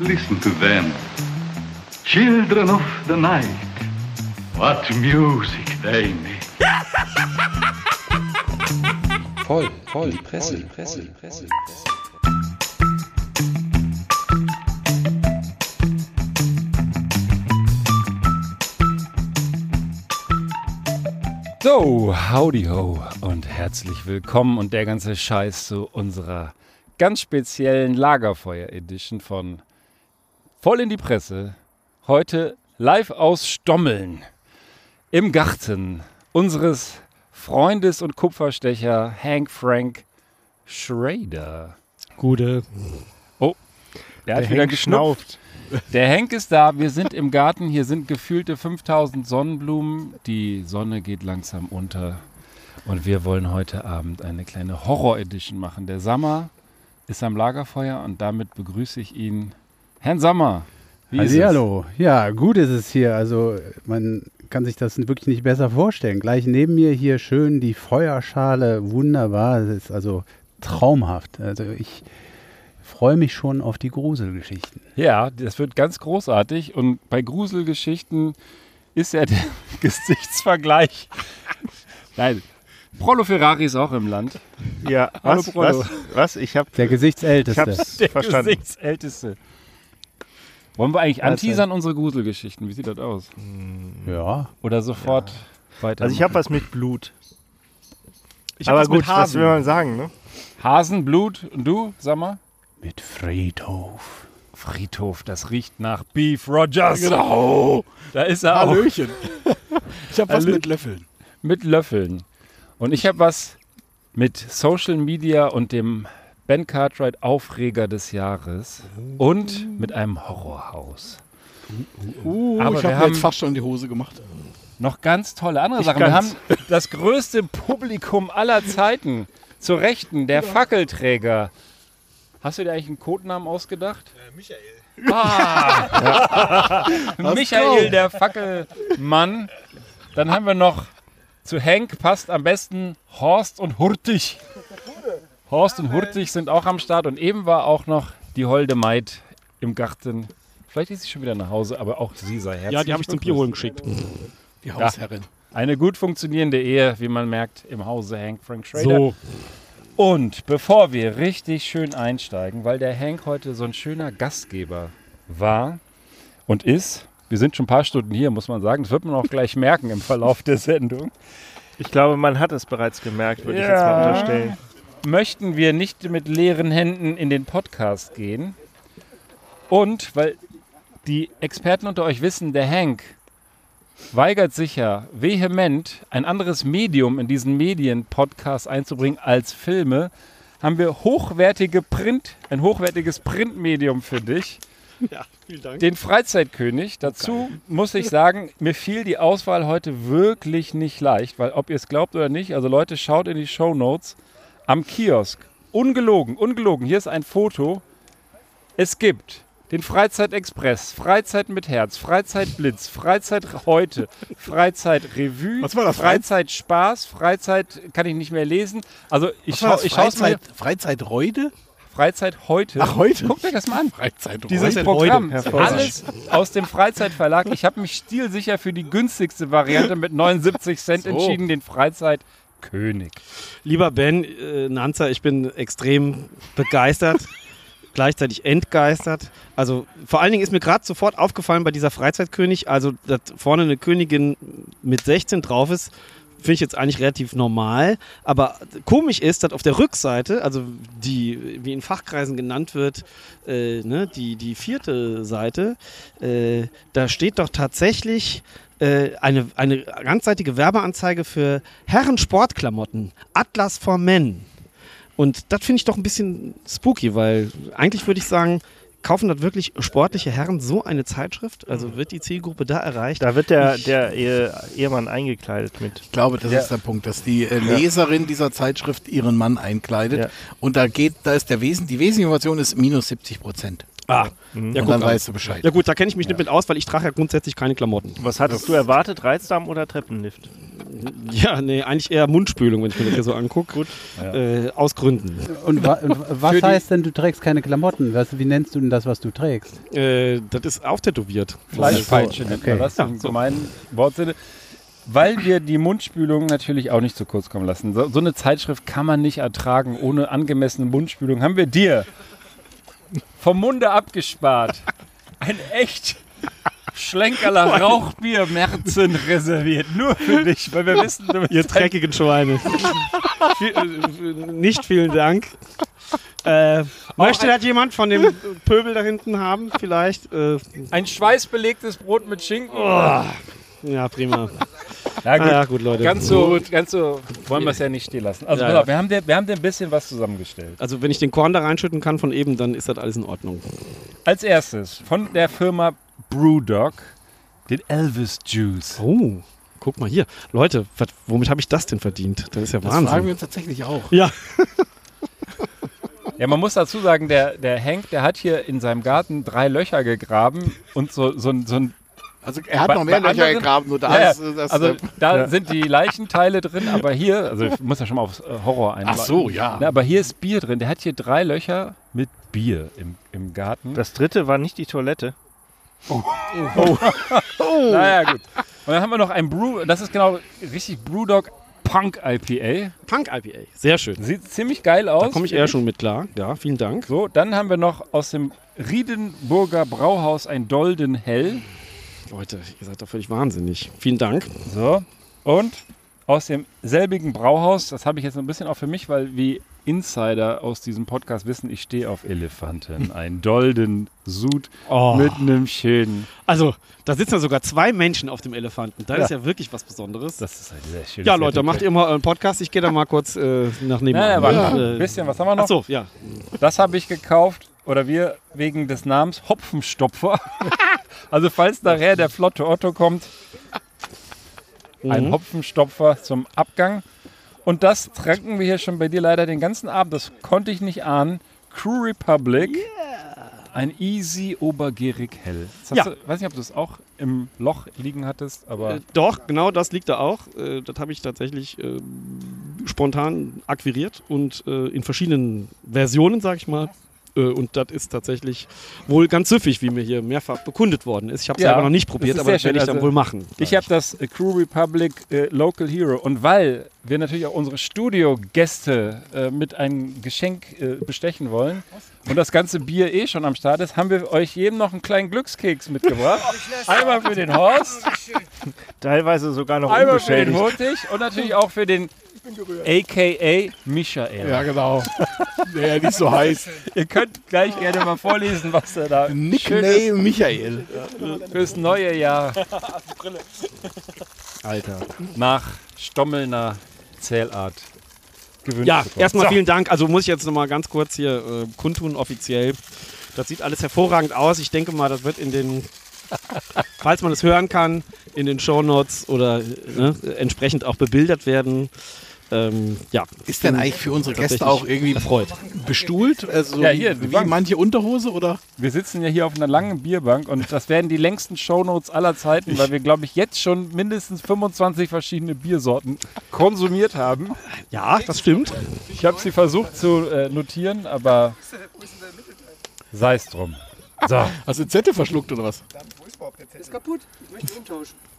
Listen to them. Children of the night. What music they make. Voll, voll, die Presse, Presse, Presse. So, howdy ho und herzlich willkommen und der ganze Scheiß zu unserer ganz speziellen Lagerfeuer-Edition von Voll in die Presse. Heute live aus Stommeln im Garten unseres Freundes und Kupferstecher Hank Frank Schrader. Gute. Oh, der hat wieder geschnauft. Der Henk ist da, wir sind im Garten, hier sind gefühlte 5000 Sonnenblumen, die Sonne geht langsam unter und wir wollen heute Abend eine kleine Horror-Edition machen. Der Sammer ist am Lagerfeuer und damit begrüße ich ihn. Herrn Sammer, wie ist es? Hallo. Ja, gut ist es hier. Also man kann sich das wirklich nicht besser vorstellen. Gleich neben mir hier schön die Feuerschale, wunderbar. Es ist also traumhaft. Also ich freue mich schon auf die Gruselgeschichten. Ja, das wird ganz großartig und bei Gruselgeschichten ist ja der Gesichtsvergleich. Nein, Prollo Ferrari ist auch im Land. Ja, Hallo, was, Prollo. was, was? Ich hab, Der ich Gesichtsälteste. hab's Der verstanden. Gesichtsälteste. Wollen wir eigentlich anteasern unsere Gruselgeschichten? Wie sieht das aus? Ja. Oder sofort weiter? Also ich habe was mit Blut. Ich hab Aber was mit gut, was Hasen. will man sagen, ne? Hasenblut und du, sag mal? Mit Friedhof. Friedhof, das riecht nach Beef Rogers. Genau. Da ist er auch Hallöchen. Ich habe was Hallö- mit Löffeln. mit Löffeln. Und ich habe was mit Social Media und dem Ben Cartwright Aufreger des Jahres und mit einem Horrorhaus. Uh, Aber ich wir habe mir haben- jetzt fast schon in die Hose gemacht. Noch ganz tolle andere Ich Sachen. Wir haben das größte Publikum aller Zeiten. Zur Rechten, der Fackelträger. Hast du dir eigentlich einen Codenamen ausgedacht? Michael. Ah, Michael, der Fackelmann. Dann haben wir noch zu Henk passt am besten Horst und Hurtig. Horst und Hurtig sind auch am Start und eben war auch noch die holde Maid im Garten. Vielleicht ist sie schon wieder nach Hause, aber auch sie sei herzlich Ja, die habe ich zum Bier holen geschickt. Die Hausherrin. eine gut funktionierende Ehe, wie man merkt, im Hause Hank Frank Schrader. So. Und bevor wir richtig schön einsteigen, weil der Hank heute so ein schöner Gastgeber war und ist, wir sind schon ein paar Stunden hier, muss man sagen, das wird man auch gleich merken im Verlauf der Sendung, Ich glaube, man hat es bereits gemerkt, würde ich jetzt Ja. mal unterstellen. Möchten wir nicht mit leeren Händen in den Podcast gehen. Und weil die Experten unter euch wissen, der Hank weigert sich ja vehement, ein anderes Medium in diesen Medien-Podcast einzubringen als Filme, haben wir hochwertige Print, ein hochwertiges Printmedium für dich, Ja, vielen Dank. den Freizeitkönig. Dazu muss ich sagen, mir fiel die Auswahl heute wirklich nicht leicht, weil ob ihr es glaubt oder nicht, also Leute, schaut in die Show Notes am Kiosk. Ungelogen, ungelogen. Hier ist ein Foto. Es gibt den Freizeitexpress, Freizeit mit Herz, Freizeitblitz, Freizeit heute, Freizeit Revue, Was war das? Freizeit Spaß, Freizeit kann ich nicht mehr lesen. Also ich schaue ich schaue mal. Freizeit, Freizeitreude? Freizeit heute. Ach, heute? Guckt euch das mal an. Freizeit Dieses Freude. Programm, alles aus dem Freizeitverlag. Ich habe mich stilsicher für die günstigste Variante mit 79 Cent So. entschieden, den Freizeitkönig. Lieber Ben äh, Nanzer, ich bin extrem begeistert, gleichzeitig entgeistert. Also vor allen Dingen ist mir gerade sofort aufgefallen bei dieser Freizeitkönig, also dass vorne eine Königin mit 16 drauf ist, finde ich jetzt eigentlich relativ normal. Aber komisch ist, dass auf der Rückseite, also die, wie in Fachkreisen genannt wird, äh, ne, die, die vierte Seite, äh, da steht doch tatsächlich äh, eine, eine ganzseitige Werbeanzeige für Herren-Sportklamotten. Atlas for Men. Und das finde ich doch ein bisschen spooky, weil eigentlich würde ich sagen, kaufen das wirklich sportliche Herren so eine Zeitschrift? Also wird die Zielgruppe da erreicht? Da wird der, der Ehe, Ehemann eingekleidet mit. Ich glaube, das Ja. ist der Punkt, dass die äh, Leserin dieser Zeitschrift ihren Mann einkleidet. Ja. Und da geht, da ist der Wesen, die Weseninformation ist minus 70 Prozent. Ah, ja, Und guck dann an. weißt du Bescheid. ja gut, da kenne ich mich nicht mit aus, weil ich trage ja grundsätzlich keine Klamotten. Was hattest du erwartet? Reizdarm oder Treppenlift? Ja, nee, eigentlich eher Mundspülung, wenn ich mir das hier so angucke. Gut. Äh, aus Gründen. Und, wa und was heißt denn, du trägst keine Klamotten? Was, wie nennst du denn das, was du trägst? Äh, das ist auftätowiert. Fleischpeitsche nennt okay. man das im gemeinen Wortsinne. Weil wir die Mundspülung natürlich auch nicht zu kurz kommen lassen. So, so eine Zeitschrift kann man nicht ertragen ohne angemessene Mundspülung. Haben wir dir vom Munde abgespart. Ein echt Schlenkerler Rauchbier Merzen reserviert. Nur für dich, weil wir wissen, du bist Ihr dreckigen Schweine. Äh, nicht vielen Dank. Äh, möchte das jemand von dem Pöbel da hinten haben? Vielleicht? Äh, ein schweißbelegtes Brot mit Schinken. ja, prima. Ja, Ah, ja, gut, Leute. Ganz so, ganz so wollen wir es ja nicht stehen lassen. Also Ja, ja. wir haben, dir, wir haben dir ein bisschen was zusammengestellt. Also, wenn ich den Korn da reinschütten kann von eben, dann ist das alles in Ordnung. Als erstes von der Firma Brewdog den Elvis Juice. Oh, guck mal hier. Leute, was, womit habe ich das denn verdient? Das ist ja Das fragen wir Wahnsinn. uns tatsächlich auch. Ja, Ja, man muss dazu sagen, der, der Hank, der hat hier in seinem Garten drei Löcher gegraben und so, so, ein- so ein. Also er hat Bei- noch mehr Löcher anderen- gegraben, nur da Ja, ja. ist das. Also äh, da sind die Leichenteile drin, aber hier, also ich muss ja schon mal aufs äh, Horror einladen. Ach so, ja. Na, aber hier ist Bier drin. Der hat hier drei Löcher mit Bier im, im Garten. Das dritte war nicht die Toilette. naja, gut. Und dann haben wir noch ein Brew, das ist genau richtig Brewdog Punk IPA. Punk IPA. Sehr schön. Sieht ziemlich geil aus. Da komme ich eher schon mit klar. Ja, vielen Dank. So, dann haben wir noch aus dem Riedenburger Brauhaus ein Dolden Hell. Leute, ihr seid doch völlig wahnsinnig. Vielen Dank. So. Und aus dem selbigen Brauhaus, das habe ich jetzt ein bisschen auch für mich, weil wie Insider aus diesem Podcast wissen, ich stehe auf Elefanten. Ein Dolden Sud Oh. mit einem schönen. Also, da sitzen ja sogar zwei Menschen auf dem Elefanten. Das Ja. ist ja wirklich was Besonderes. Das ist ein sehr schönes ja, Leute, Etikett. macht ihr mal euren Podcast. Ich gehe da mal kurz äh, nach nebenan. Aber Ja. ein bisschen, was haben wir noch? Achso, ja. Das habe ich gekauft oder wir wegen des Namens Hopfenstopfer. also falls nachher der flotte Otto kommt, ein Mhm. Hopfenstopfer zum Abgang. Und das tranken wir hier schon bei dir leider den ganzen Abend. Das konnte ich nicht ahnen. Crew Republic. Ein easy obergierig hell. Das hast Ja. du, weiß nicht, ob du es auch im Loch liegen hattest, aber Äh, doch, genau das liegt da auch. Äh, das habe ich tatsächlich äh, spontan akquiriert und äh, in verschiedenen Versionen, sag ich mal. Äh, und das ist tatsächlich wohl ganz süffig, wie mir hier mehrfach bekundet worden ist. Ich habe es Ja, selber noch nicht probiert, aber das werde ich dann Also, wohl machen. Ich habe das äh, Crew Republic äh, Local Hero und weil wir natürlich auch unsere Studiogäste äh, mit einem Geschenk äh, bestechen wollen und das ganze Bier eh schon am Start ist, haben wir euch jedem noch einen kleinen Glückskeks mitgebracht. Einmal für den Horst, Teilweise sogar noch einmal für den. Hurtig und natürlich auch für den AKA Michael. ja, genau. Der ja nicht so heiß. Ihr könnt gleich gerne mal vorlesen, was er da Schönes Nickname Michael. fürs neue Jahr Alter. nach Stommelner Zählart gewünscht Ja, bekommen. erstmal So. vielen Dank. Also muss ich jetzt nochmal ganz kurz hier äh, kundtun, offiziell. Das sieht alles hervorragend aus. Ich denke mal, das wird in den, falls man es hören kann, in den Shownotes oder ne, entsprechend auch bebildert werden. Ähm, ja, Ist denn eigentlich für unsere Gäste auch irgendwie erfreut. bestuhlt? Also Ja, hier, wie Bank. manche Unterhose oder? Wir sitzen ja hier auf einer langen Bierbank und das werden die längsten Shownotes aller Zeiten, weil wir, glaube ich, jetzt schon mindestens 25 verschiedene Biersorten konsumiert haben. Ja, das stimmt. Ich habe sie versucht zu äh, notieren, aber sei es drum. So, Hast du Zette verschluckt oder was?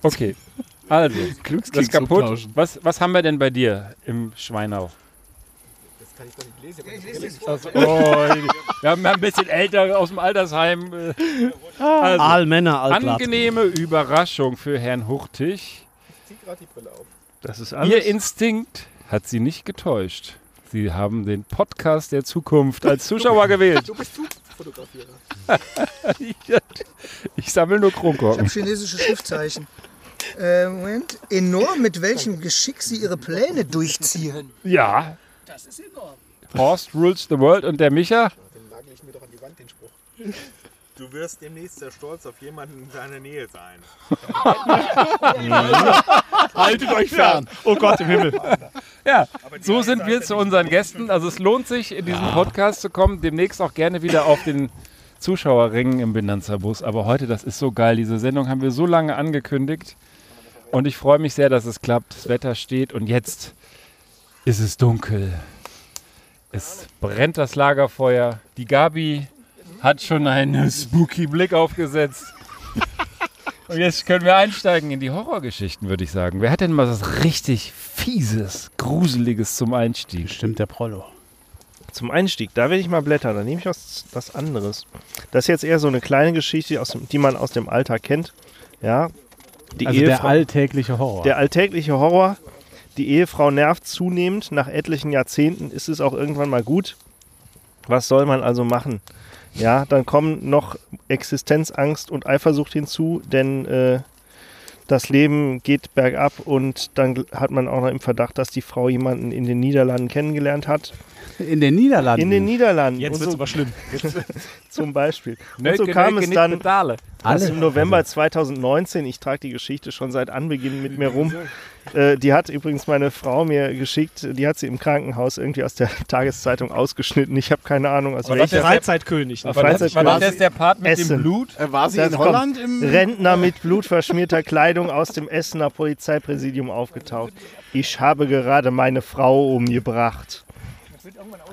okay. Also, das kaputt. umtauschen. Was, was haben wir denn bei dir im Schweinau? Das kann ich doch nicht lesen. Also, oh, wir haben ein bisschen älter aus dem Altersheim. äh, Also, Aalmänner, Altglat. angenehme Überraschung für Herrn Hurtig. Das ist Ihr alles. Instinkt hat Sie nicht getäuscht. Sie haben den Podcast der Zukunft als Zuschauer gewählt. Du bist Fotografierer. ich, ich sammle nur Ich Kronkorken. habe chinesische Schriftzeichen. Äh, Moment. Enorm, mit welchem Geschick Sie Ihre Pläne durchziehen. Ja. Das ist enorm. Horst rules the world und der Micha? Du wirst demnächst sehr stolz auf jemanden in deiner Nähe sein. Haltet euch fern. Oh Gott im Himmel. Ja, so sind wir zu unseren Gästen. Also es lohnt sich, in diesen Podcast zu kommen. Demnächst auch gerne wieder auf den Zuschauerringen im Benanza-Bus. Aber heute, das ist so geil. Diese Sendung haben wir so lange angekündigt. Und ich freue mich sehr, dass es klappt. Das Wetter steht und jetzt ist es dunkel. Es brennt das Lagerfeuer. Die Gabi hat schon einen spooky Blick aufgesetzt. Und jetzt können wir einsteigen in die Horrorgeschichten, würde ich sagen. Wer hat denn mal was richtig Fieses, Gruseliges zum Einstieg? Stimmt der Prollo. Zum Einstieg, da will ich mal blättern, da nehme ich was, was anderes. Das ist jetzt eher so eine kleine Geschichte, aus dem, die man aus dem Alltag kennt. Ja, die Also der Ehefrau- alltägliche Horror. der alltägliche Horror. Die Ehefrau nervt zunehmend. Nach etlichen Jahrzehnten ist es auch irgendwann mal gut. Was soll man also machen? Ja, dann kommen noch Existenzangst und Eifersucht hinzu, denn äh, das Leben geht bergab und dann hat man auch noch im Verdacht, dass die Frau jemanden in den Niederlanden kennengelernt hat. In den Niederlanden. In den Niederlanden. Jetzt wird es so, aber schlimm. zum Beispiel. Und so kam es dann, dass im November 2019, ich trage die Geschichte schon seit Anbeginn mit mir rum, äh, die hat übrigens meine Frau mir geschickt, die hat sie im Krankenhaus irgendwie aus der Tageszeitung ausgeschnitten. Ich habe keine Ahnung, aus Aber das welcher. ist Freizeitkönig. Auf War das, Freizeit- war das der Part mit Essen. dem Blut? Äh, War sie Das in kommt. Holland im. Rentner mit blutverschmierter Kleidung aus dem Essener Polizeipräsidium aufgetaucht. Ich habe gerade meine Frau umgebracht.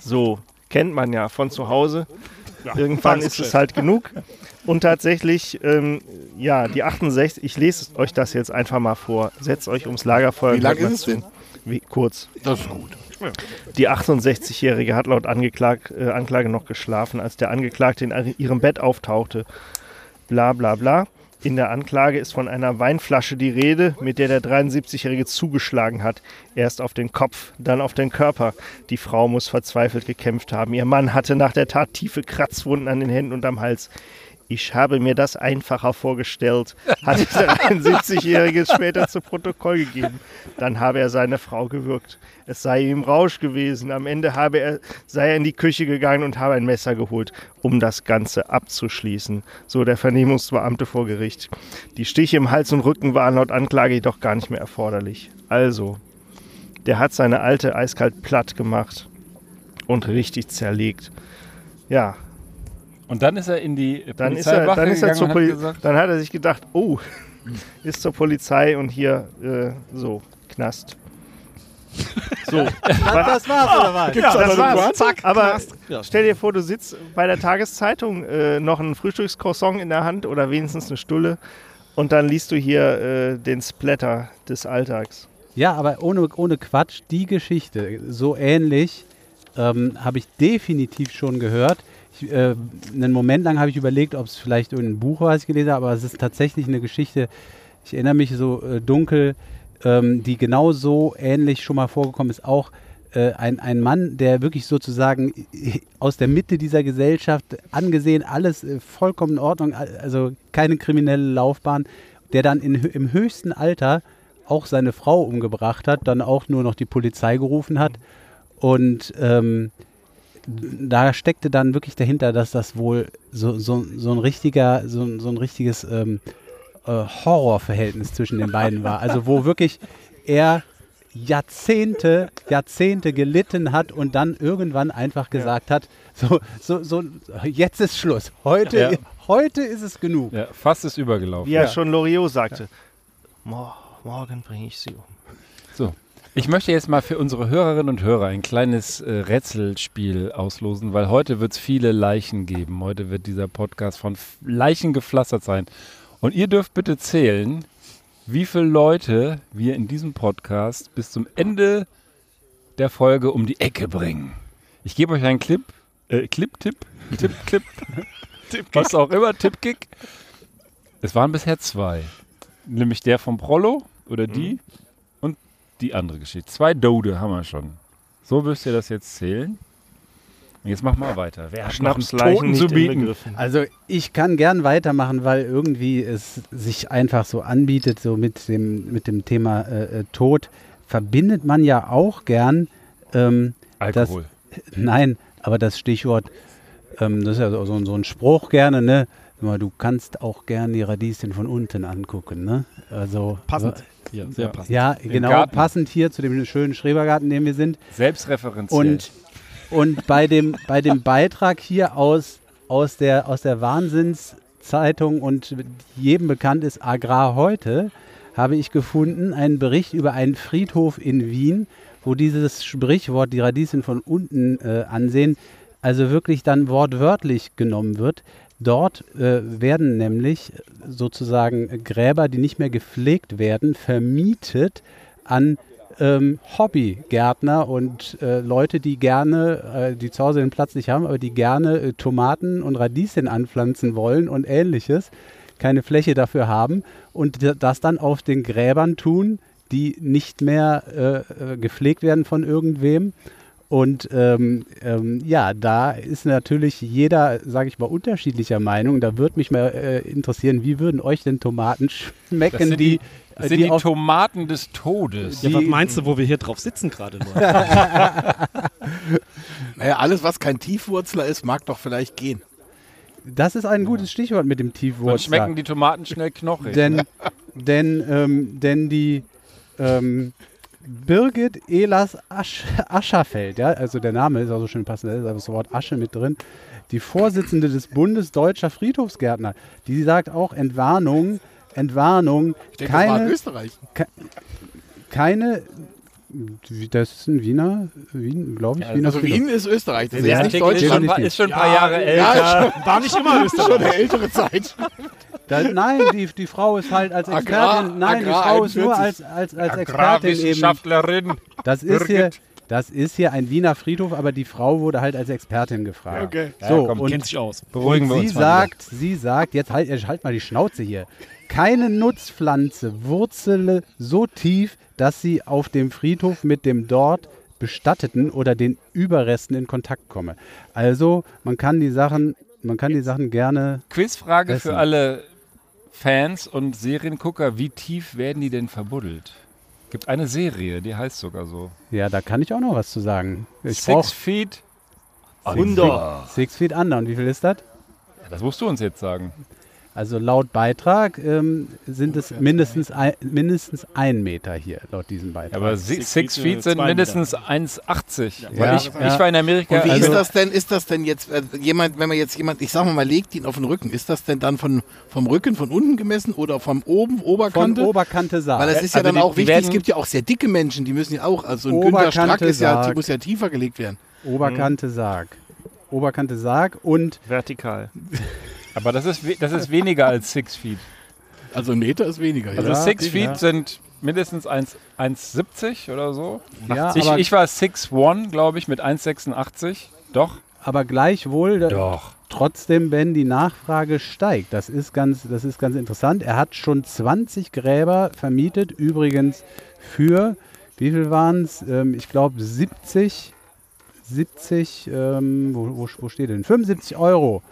So, kennt man ja von zu Hause. Irgendwann ist es halt genug. Und tatsächlich, ähm, ja, die 68, ich lese euch das jetzt einfach mal vor. Setzt euch ums Lagerfeuer. Wie lang hört mal ist es denn? Wie, kurz. Das ist gut. Die 68-Jährige hat laut Angeklag, äh, Anklage noch geschlafen, als der Angeklagte in ihrem Bett auftauchte. Bla bla bla. In der Anklage ist von einer Weinflasche die Rede, mit der der 73-Jährige zugeschlagen hat. Erst auf den Kopf, dann auf den Körper. Die Frau muss verzweifelt gekämpft haben. Ihr Mann hatte nach der Tat tiefe Kratzwunden an den Händen und am Hals. Ich habe mir das einfacher vorgestellt, hat der 73-Jährige später zu Protokoll gegeben. Dann habe er seine Frau gewürgt. Es sei ihm Rausch gewesen. Am Ende habe er, sei er in die Küche gegangen und habe ein Messer geholt, um das Ganze abzuschließen. So der Vernehmungsbeamte vor Gericht. Die Stiche im Hals und Rücken waren laut Anklage jedoch gar nicht mehr erforderlich. Also, der hat seine alte eiskalt platt gemacht und richtig zerlegt. Ja, Und dann ist er in die dann ist er, Polizeiwache dann ist er zur Poli hat dann hat er sich gedacht, oh, ist zur Polizei und hier äh, so Knast. So, das war's, oder was? ja, das war's. Zack, Aber Knast. Ja. stell dir vor, du sitzt bei der Tageszeitung äh, noch ein Frühstückscroissant in der Hand oder wenigstens eine Stulle und dann liest du hier äh, den Splatter des Alltags. Ja, aber ohne, ohne Quatsch, die Geschichte, so ähnlich, ähm, habe ich definitiv schon gehört. Ich, äh, einen Moment lang habe ich überlegt, ob es vielleicht irgendein Buch war, was ich gelesen habe, aber es ist tatsächlich eine Geschichte, ich erinnere mich so äh, dunkel, ähm, die genau so ähnlich schon mal vorgekommen ist. Auch äh, ein, ein Mann, der wirklich sozusagen aus der Mitte dieser Gesellschaft angesehen, alles äh, vollkommen in Ordnung, al- also keine kriminelle Laufbahn, der dann in, im höchsten Alter auch seine Frau umgebracht hat, dann auch nur noch die Polizei gerufen hat. Und ähm, da steckte dann wirklich dahinter, dass das wohl so, so, so ein richtiger, so, so ein richtiges ähm, äh, Horrorverhältnis zwischen den beiden war. Also wo wirklich er Jahrzehnte, Jahrzehnte gelitten hat und dann irgendwann einfach gesagt hat, so, so, so, jetzt ist Schluss. Heute, Ja. heute ist es genug. ja, fast ist übergelaufen. Wie ja schon Loriot sagte. Mor morgen bringe ich sie um. Ich möchte jetzt mal für unsere Hörerinnen und Hörer ein kleines äh, Rätselspiel auslosen, weil heute wird es viele Leichen geben. Heute wird dieser Podcast von Leichen gepflastert sein. Und ihr dürft bitte zählen, wie viele Leute wir in diesem Podcast bis zum Ende der Folge um die Ecke bringen. Ich gebe euch einen Clip, äh, Clip, Tipp, Tipp, Clip, was auch immer, Tippkick. Es waren bisher zwei. Nämlich der vom Prollo oder die und die andere Geschichte. Zwei Dode haben wir schon. So wirst ihr das jetzt zählen. Jetzt mach mal weiter. Wer Schnapsleichen Toten zu bieten? Also ich kann gern weitermachen, weil irgendwie es sich einfach so anbietet, so mit dem, mit dem Thema äh, äh, Tod verbindet man ja auch gern, ähm, Alkohol. nein, aber das Stichwort, ähm, das ist ja so, so ein Spruch gerne, ne? Du kannst auch gern die Radieschen von unten angucken, ne? Also Passend. ja, sehr passend. Ja, Im genau, Garten. passend hier zu dem schönen Schrebergarten, in dem wir sind. Selbstreferenziell. Und, und bei, dem, bei dem Beitrag hier aus, aus der, aus der Wahnsinnszeitung und jedem bekannt ist Agrar heute, habe ich gefunden einen Bericht über einen Friedhof in Wien, wo dieses Sprichwort, die Radieschen von unten äh, ansehen, also wirklich dann wortwörtlich genommen wird. Dort äh, werden nämlich sozusagen Gräber, die nicht mehr gepflegt werden, vermietet an ähm, Hobbygärtner und äh, Leute, die gerne, äh, die zu Hause den Platz nicht haben, aber die gerne äh, Tomaten und Radieschen anpflanzen wollen und ähnliches, keine Fläche dafür haben und das dann auf den Gräbern tun, die nicht mehr äh, äh, gepflegt werden von irgendwem. Und ähm, ähm, ja, da ist natürlich jeder, sage ich mal, unterschiedlicher Meinung. Da würde mich mal äh, interessieren, wie würden euch denn Tomaten schmecken, Das sind die, die, das äh, sind die die auf Tomaten des Todes. Ja, was meinst du, wo wir hier drauf sitzen gerade nur? Naja, alles, was kein Tiefwurzler ist, mag doch vielleicht gehen. Das ist ein gutes Stichwort mit dem Dann Tiefwurzler. schmecken die Tomaten schnell knochig. denn, denn, ähm, denn die ähm, Birgit Elas Asch, Ascherfeld, ja, also der Name ist auch so schön passend, da ist aber das Wort Asche mit drin, die Vorsitzende des Bundes Deutscher Friedhofsgärtner, die sagt auch Entwarnung, Entwarnung, Ich denke, das war in keine, Österreich. keine, das ist ein Wiener, Wien, glaube ich, Ja, Wiener Also Friedhof. Wien ist Österreich. Das ist jetzt nicht Artikel ist schon, Deutschland. ist schon ein paar Ja, Jahre älter. ja, War nicht immer Schon Österreich. eine ältere Zeit. Da, nein, die, die Frau ist halt als Agrar- Expertin, nein, die Agrar Frau ist nur 41. als, als, als Expertin eben Agrarwissenschaftlerin. Das ist, hier, Birgit. das ist hier ein Wiener Friedhof, aber die Frau wurde halt als Expertin gefragt. Okay. So, Ja, komm, und, Kennt sich aus. Beruhigen wir sie uns mal sagt, sie sagt, jetzt halt, halt mal die Schnauze hier. Keine Nutzpflanze wurzele so tief, dass sie auf dem Friedhof mit dem dort Bestatteten oder den Überresten in Kontakt komme. Also man kann die Sachen, man kann die Sachen gerne. Quizfrage Essen. für alle Fans und Seriengucker. Wie tief werden die denn verbuddelt? Gibt eine Serie, die heißt sogar so. Ja, da kann ich auch noch was zu sagen. Ich Six Feet. Wunder. Six Feet Under. Und wie viel ist das? Ja, das musst du uns jetzt sagen. Also laut Beitrag ähm, sind es mindestens ein, mindestens ein Meter hier, laut diesem Beitrag. Aber si- Six Six, Feet, sind mindestens 1,80. Ja. Ich, Ja. ich war in Amerika. Und wie also, ist das denn? Ist das denn jetzt äh, jemand, wenn man jetzt jemand, ich sag mal, man legt ihn auf den Rücken, ist das denn dann von, vom Rücken von unten gemessen oder vom oben Von Oberkante? Oberkante Saar. Weil das ist ja Also dann die- auch wichtig. Es gibt ja auch sehr dicke Menschen, die müssen ja auch, also ein Oberkante Strack ist ja, muss ja tiefer gelegt werden. Oberkante Sarg. Oberkante Sarg und Vertikal. aber das ist, das ist weniger als Six Feet. Also ein Meter ist weniger. Also ja. Six ja. Feet sind mindestens 1 1,70 oder so. ja, Ich, ich war 6'1, glaube ich, mit 1,86. Doch. aber gleichwohl Doch. trotzdem, wenn die Nachfrage steigt, das ist ganz, das ist ganz interessant. Er hat schon 20 Gräber vermietet, übrigens für wie viel waren es? Ähm, ich glaube 70, 70, ähm, wo, wo, wo steht denn? 75 Euro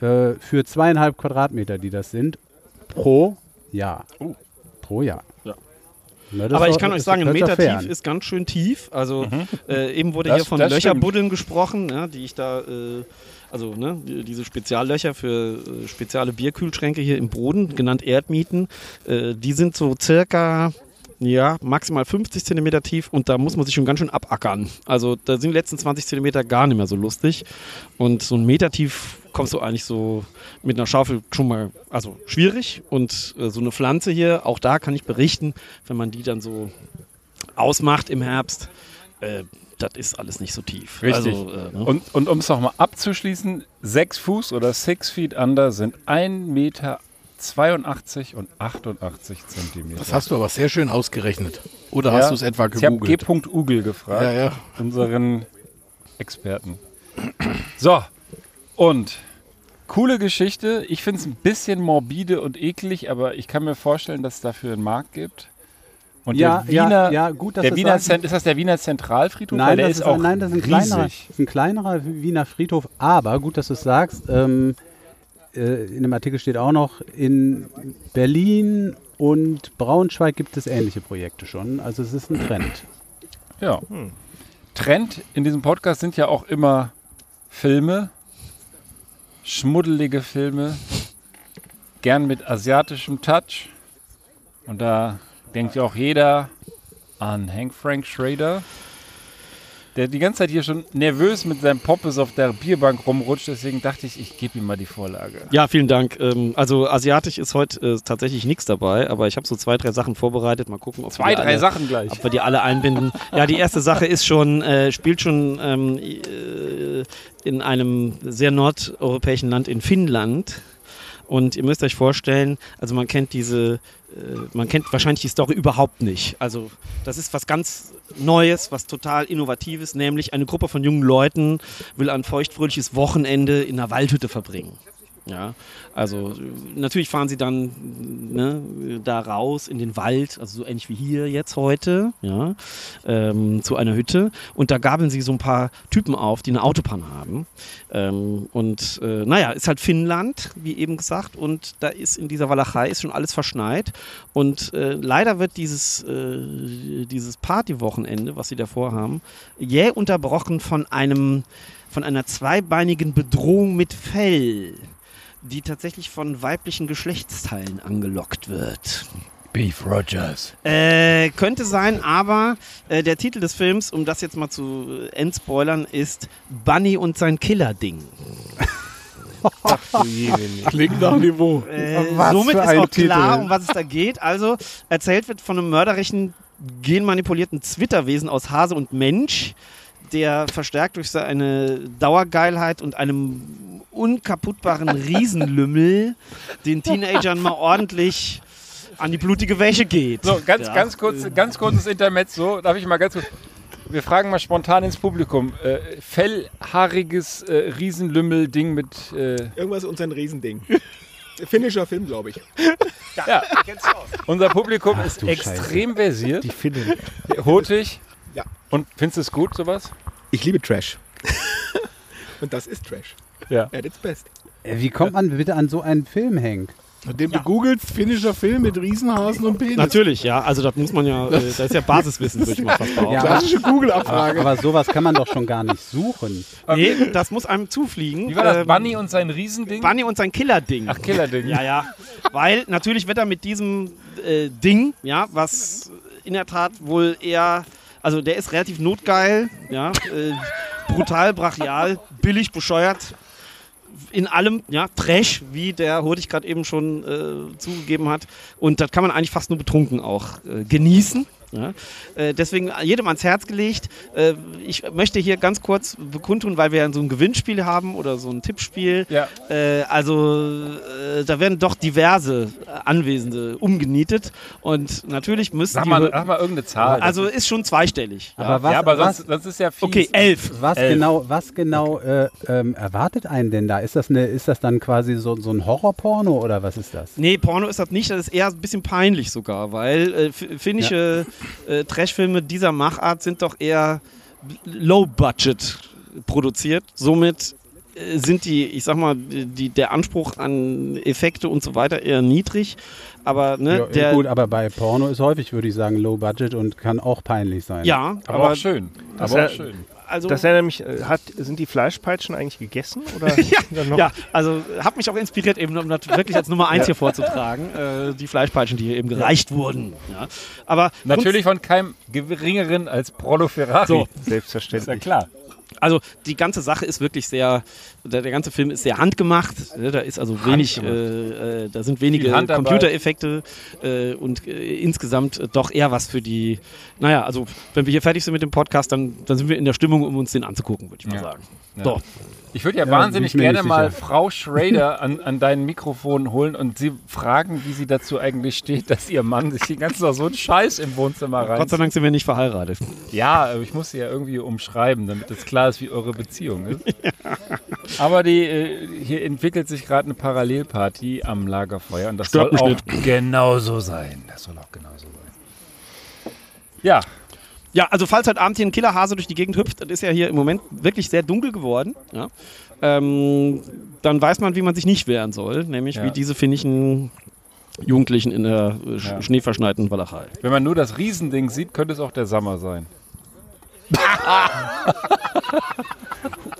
äh, für zweieinhalb Quadratmeter, die das sind, pro Jahr. Pro Jahr. Ja. Na, das Aber ich kann euch sagen, ein Meter tief ist ganz schön tief. Also äh, eben wurde Das- hier von Löcherbuddeln gesprochen, ja, die ich da, äh, also ne, die- diese Speziallöcher für äh, spezielle Bierkühlschränke hier im Boden, genannt Erdmieten, äh, die sind so circa ja, maximal 50 Zentimeter tief und da muss man sich schon ganz schön abackern. Also da sind die letzten 20 Zentimeter gar nicht mehr so lustig. Und so ein Meter tief kommst du eigentlich so mit einer Schaufel schon mal, also schwierig. Und äh, so eine Pflanze hier, auch da kann ich berichten, wenn man die dann so ausmacht im Herbst, äh, das ist alles nicht so tief. Richtig. Also, äh, ne? Und, und um es nochmal abzuschließen, 6 Fuß oder 6 Feet under sind 1 Meter 82 und 88 Zentimeter. Das hast du aber sehr schön ausgerechnet. Oder Ja. hast du es etwa Ich habe G. gegoogelt? Ugel gefragt, Ja, ja. unseren Experten. So, und coole Geschichte. Ich finde es ein bisschen morbide und eklig, aber ich kann mir vorstellen, dass es dafür einen Markt gibt. Und Ja, der Wiener, ja, ja, gut, dass der du Wiener sagst. Zent, ist das der Wiener Zentralfriedhof? Nein, der das ist, auch nein, das ist ein kleinerer, ist ein kleinerer Wiener Friedhof, aber gut, dass du es sagst. Ähm, äh, in dem Artikel steht auch noch, in Berlin und Braunschweig gibt es ähnliche Projekte schon. Also es ist ein Trend. Ja. Trend in diesem Podcast sind ja auch immer Filme, schmuddelige Filme, gern mit asiatischem Touch. Und da denkt ja auch jeder an Hank Frank Schrader. Der die ganze Zeit hier schon nervös mit seinem Poppes auf der Bierbank rumrutscht. Deswegen dachte ich, ich gebe ihm mal die Vorlage. Ja, vielen Dank. Ähm, also asiatisch ist heute äh, tatsächlich nichts dabei, aber ich habe so zwei, drei Sachen vorbereitet. Mal gucken, ob wir Zwei, die drei alle, Sachen gleich. ob wir die alle einbinden. Ja, die erste Sache ist schon, äh, spielt schon ähm, äh, in einem sehr nordeuropäischen Land in Finnland. Und ihr müsst euch vorstellen, also man kennt diese, man kennt wahrscheinlich die Story überhaupt nicht. Also das ist was ganz Neues, was total Innovatives, nämlich eine Gruppe von jungen Leuten will ein feuchtfröhliches Wochenende in einer Waldhütte verbringen. Ja, also natürlich fahren sie dann ne, da raus in den Wald, also so ähnlich wie hier jetzt heute, ja, ähm, zu einer Hütte. Und da gabeln sie so ein paar Typen auf, die eine Autopanne haben. Ähm, und äh, naja, ist halt Finnland, wie eben gesagt, und da ist in dieser Walachei ist schon alles verschneit. Und äh, leider wird dieses, äh, dieses Partywochenende, was sie davor haben, jäh unterbrochen von einem von einer zweibeinigen Bedrohung mit Fell, die tatsächlich von weiblichen Geschlechtsteilen angelockt wird. Beef Rogers. Äh, könnte sein, aber äh, der Titel des Films, um das jetzt mal zu entspoilern, ist Bunny und sein Killer-Ding. Klingt nach Niveau. Äh, somit ist auch klar, Titel. um was es da geht. Also erzählt wird von einem mörderischen, genmanipulierten Zwitterwesen aus Hase und Mensch, der verstärkt durch seine Dauergeilheit und einem unkaputtbaren Riesenlümmel den Teenagern mal ordentlich an die blutige Wäsche geht. So, ganz, Ja. ganz, kurz, ganz kurzes Intermezzo. Darf ich mal ganz kurz. Wir fragen mal spontan ins Publikum. Äh, fellhaariges äh, Riesenlümmel-Ding mit. Äh, Irgendwas und sein Riesending. Finnischer Film, glaube ich. ja, unser Publikum ist du extrem versiert, Die Finnen. hotig. Ja. Und findest du es gut, sowas? Ich liebe Trash. und das ist Trash. Ja. At its best. Äh, Wie kommt man bitte an so einen Film, Henk? Nachdem du googelst, finnischer Film mit Riesenhasen und Penis. Natürlich, ja. Also das muss man ja, äh, das ist ja Basiswissen, würde ich mal fast behaupten. Ja, Klassische aber, Google-Abfrage. aber sowas kann man doch schon gar nicht suchen. Nee, das muss einem zufliegen. Wie war das? Ähm, Bunny und sein Riesending? Bunny und sein Killer-Ding. Ach, Killer-Ding. Ja, ja. Weil natürlich wird er mit diesem äh, Ding, ja, was in der Tat wohl eher, also der ist relativ notgeil, ja, äh, brutal, brachial, billig, bescheuert. In allem, ja, Trash, wie der Hurtig gerade eben schon äh, zugegeben hat. Und das kann man eigentlich fast nur betrunken auch äh, genießen. Ja. Äh, deswegen jedem ans Herz gelegt. Äh, ich möchte hier ganz kurz bekundtun, weil wir ja so ein Gewinnspiel haben oder so ein Tippspiel. Ja. Äh, also äh, da werden doch diverse Anwesende umgenietet und natürlich müssen Sag die mal, Hö- sag mal irgendeine Zahl. also ist schon zweistellig. Ja. Aber was, ja, aber was, sonst, sonst ist ja fies. Okay, elf. was Elf. genau, was genau äh, ähm, erwartet einen denn da? Ist das, eine, ist das dann quasi so, so ein Horrorporno oder was ist das? Nee, Porno ist das nicht, das ist eher ein bisschen peinlich sogar, weil äh, finnische äh, Trashfilme dieser Machart sind doch eher low-budget produziert. Somit äh, sind die, ich sag mal, die, der Anspruch an Effekte und so weiter eher niedrig. Aber ne, Ja, der, gut, aber bei Porno ist häufig, würde ich sagen, Low Budget und kann auch peinlich sein. ja, Aber, aber, auch schön. Aber auch schön. Also Das erinnert mich, äh, hat, sind die Fleischpeitschen eigentlich gegessen? Oder ja, noch? Ja, also hat mich auch inspiriert, eben um das wirklich als Nummer eins hier vorzutragen, äh, die Fleischpeitschen, die hier eben gereicht wurden. Ja. Aber Natürlich von keinem geringeren als Prolo Ferrari. So. Ist ja Selbstverständlich. klar. Also die ganze Sache ist wirklich sehr, der, der ganze Film ist sehr handgemacht. Ja, da ist also wenig, äh, äh, da sind wenige. Computereffekte äh, und äh, insgesamt äh, doch eher was für die. Naja, also wenn wir hier fertig sind mit dem Podcast, dann, dann sind wir in der Stimmung, um uns den anzugucken, würde ich mal Ja. sagen. Ja. So. Ich würde ja, Ja, wahnsinnig gerne mal. Frau Schrader an, an dein Mikrofon holen und sie fragen, wie sie dazu eigentlich steht, dass ihr Mann sich den ganzen Tag so einen Scheiß im Wohnzimmer rein. Gott sei Dank sind wir nicht verheiratet. Ja, aber ich muss sie ja irgendwie umschreiben, damit es klar ist, wie eure Beziehung ist. Aber die, äh, hier entwickelt sich gerade eine Parallelparty am Lagerfeuer und das Stört soll auch genauso sein. Das soll auch genauso sein. Ja, Ja, also falls heute Abend hier ein Killerhase durch die Gegend hüpft, das ist ja hier im Moment wirklich sehr dunkel geworden, ja, ähm, dann weiß man, wie man sich nicht wehren soll, nämlich Ja. wie diese finnischen Jugendlichen in der äh, sch Ja. schneeverschneiten Walachei. wenn man nur das Riesending sieht, könnte es auch der Sommer sein.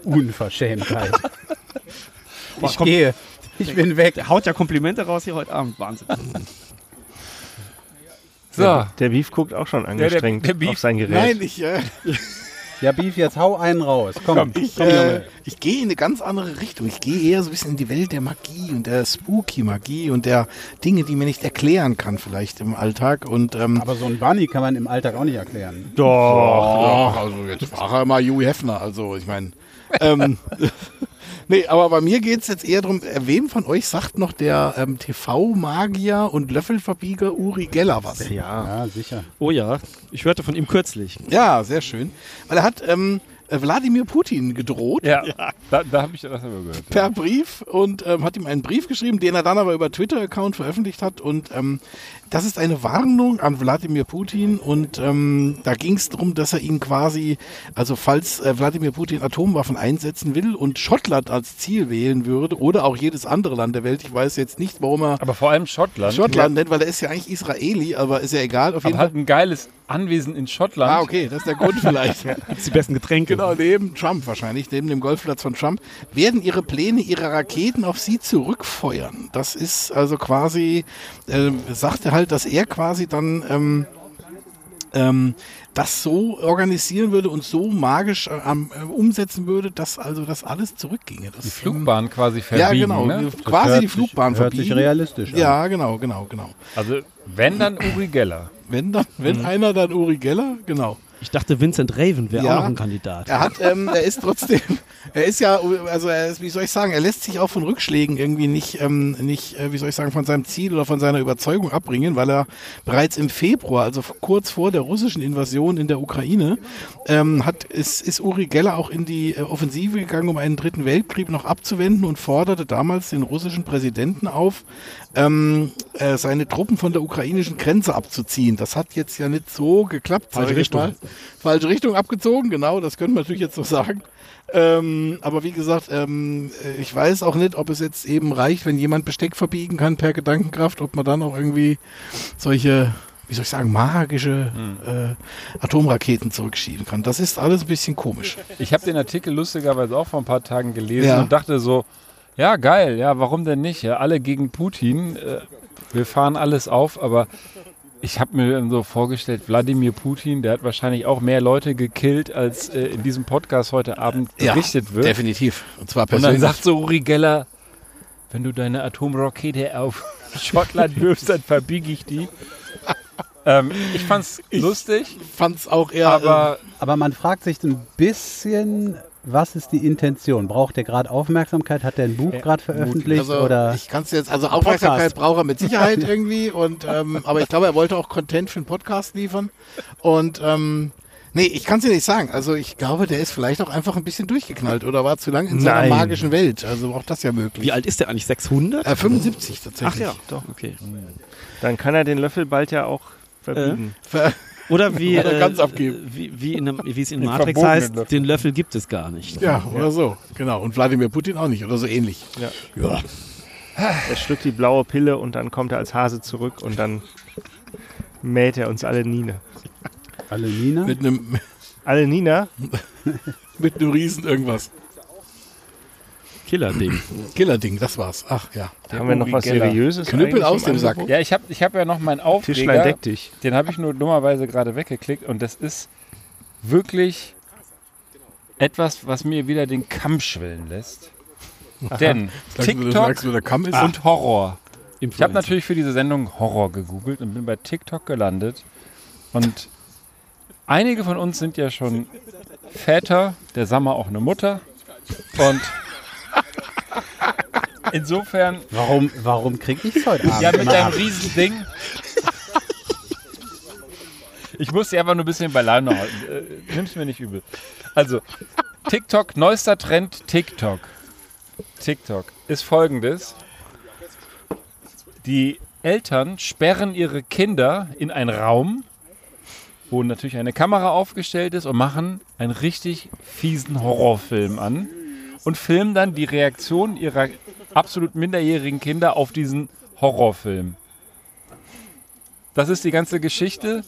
Unverschämtheit. ich komm. gehe. Ich bin weg. Der haut ja Komplimente raus hier heute Abend, Wahnsinn. So, Der, der Beef guckt auch schon angestrengt der Beef- auf sein Gerät. Nein, ich, äh, Ja, Beef, jetzt hau einen raus. Komm, Ich, äh, ich gehe in eine ganz andere Richtung. Ich gehe eher so ein bisschen in die Welt der Magie und der Spooky-Magie und der Dinge, die man nicht erklären kann vielleicht im Alltag. Und ähm, Aber so ein Bunny kann man im Alltag auch nicht erklären. Doch, also jetzt war er mal Hugh Hefner, also ich meine. ähm, nee, aber bei mir geht es jetzt eher darum, äh, wem von euch sagt noch der ähm, TV-Magier und Löffelverbieger Uri Geller was? Ja, sicher. Oh ja, ich hörte von ihm kürzlich. Ja, sehr schön. Weil er hat ähm, äh, Wladimir Putin gedroht. Ja, da, da habe ich das aber gehört. per Brief und ähm, hat ihm einen Brief geschrieben, den er dann aber über Twitter-Account veröffentlicht hat. Und ähm, das ist eine Warnung an Wladimir Putin. Und ähm, da ging es darum, dass er ihn quasi, also falls äh, Wladimir Putin Atomwaffen einsetzen will und Schottland als Ziel wählen würde oder auch jedes andere Land der Welt, ich weiß jetzt nicht, warum er Aber vor allem Schottland. Schottland nennt, weil er ist ja eigentlich Israeli, aber ist ja egal. Auf jeden Aber Fall. hat ein geiles Anwesen in Schottland. Ah, okay, das ist der Grund vielleicht. Gibt's die besten Getränke? Genau, neben Trump wahrscheinlich, neben dem Golfplatz von Trump, werden ihre Pläne, ihre Raketen auf sie zurückfeuern. Das ist also quasi, äh, sagte halt, dass er quasi dann ähm, ähm, das so organisieren würde und so magisch äh, äh, umsetzen würde, dass also das alles zurückginge. Das, Die Flugbahn quasi Ja, verbiegen. genau, Ne? quasi hört die sich- Flugbahn hört sich verbiegen. realistisch an. Ja, genau, genau, genau. Also wenn dann Uri Geller. Wenn dann, wenn einer, dann Uri Geller, genau. Ich dachte, Vincent Raven wäre Ja. auch noch ein Kandidat. Er hat, ähm, er ist trotzdem, er ist ja, also er ist, wie soll ich sagen, er lässt sich auch von Rückschlägen irgendwie nicht, ähm, nicht, äh, wie soll ich sagen, von seinem Ziel oder von seiner Überzeugung abbringen, weil er bereits im Februar, also kurz vor der russischen Invasion in der Ukraine, ähm, hat, ist, ist Uri Geller auch in die äh, Offensive gegangen, um einen dritten Weltkrieg noch abzuwenden und forderte damals den russischen Präsidenten auf, ähm, äh, seine Truppen von der ukrainischen Grenze abzuziehen. Das hat jetzt ja nicht so geklappt. Falsche Richtung. mal. Falsche Richtung abgezogen, genau, das könnte man natürlich jetzt so sagen. Ähm, aber wie gesagt, ähm, äh, ich weiß auch nicht, ob es jetzt eben reicht, wenn jemand Besteck verbiegen kann per Gedankenkraft, ob man dann auch irgendwie solche, wie soll ich sagen, magische äh, Atomraketen zurückschieben kann. Das ist alles ein bisschen komisch. Ich habe den Artikel lustigerweise auch vor ein paar Tagen gelesen Ja. und dachte so, ja geil, ja warum denn nicht? Ja, alle gegen Putin, äh, wir fahren alles auf, aber ich habe mir so vorgestellt, Wladimir Putin, der hat wahrscheinlich auch mehr Leute gekillt, als äh, in diesem Podcast heute Abend berichtet wird. Definitiv. Und zwar Und dann persönlich. sagt so Uri Geller, wenn du deine Atomrakete auf Schottland wirfst, dann verbiege ich die. ähm, ich fand's lustig, fand's auch eher. aber Aber man fragt sich ein bisschen, was ist die Intention? Braucht er gerade Aufmerksamkeit? Hat er ein Buch gerade veröffentlicht? Also oder? ich kann es jetzt, also Aufmerksamkeit Podcast. braucht er mit Sicherheit irgendwie und ähm, aber ich glaube, er wollte auch Content für einen Podcast liefern und ähm, nee, ich kann es dir nicht sagen. Also ich glaube, der ist vielleicht auch einfach ein bisschen durchgeknallt oder war zu lang in seiner Nein. magischen Welt. Also auch das ja möglich. Wie alt ist der eigentlich? 600? Äh, 75 Ach tatsächlich. ja, doch, okay. Dann kann er den Löffel bald ja auch verbiegen. Ver- Oder wie, Oder äh, ganz abgeben. wie, wie, in einem, wie es in Den Matrix heißt, Löffel. den Löffel gibt es gar nicht. Ja, oder so. Genau. Und Wladimir Putin auch nicht oder so ähnlich. Ja. Er schluckt die blaue Pille und dann kommt er als Hase zurück und dann mäht er uns alle Nine. Alle Nina? Mit einem Alle Nina? mit einem Riesen irgendwas. Killer-Ding. Killerding, das war's. Ach ja. Haben wir noch was Geller. Seriöses? Knüppel aus dem Sack. Ja, ich habe ich hab ja noch meinen Tischlein Aufreger. deck dich. Den habe ich nur dummerweise gerade weggeklickt und das ist wirklich etwas, was mir wieder den Kamm schwellen lässt. Denn TikTok du, der Kamm ist und Horror. Ich Influencer. habe natürlich für diese Sendung Horror gegoogelt und bin bei TikTok gelandet. Und einige von uns sind ja schon Väter, der Sammer auch eine Mutter. Und insofern, Warum, warum kriege ich es heute Abend? ja, mit deinem riesen Ding. Ich muss sie einfach nur ein bisschen bei Laune halten. Äh, nimm's mir nicht übel. Also, TikTok, neuester Trend TikTok. TikTok ist folgendes. Die Eltern sperren ihre Kinder in einen Raum, wo natürlich eine Kamera aufgestellt ist und machen einen richtig fiesen Horrorfilm an und filmen dann die Reaktion ihrer absolut minderjährigen Kinder auf diesen Horrorfilm. Das ist die ganze Geschichte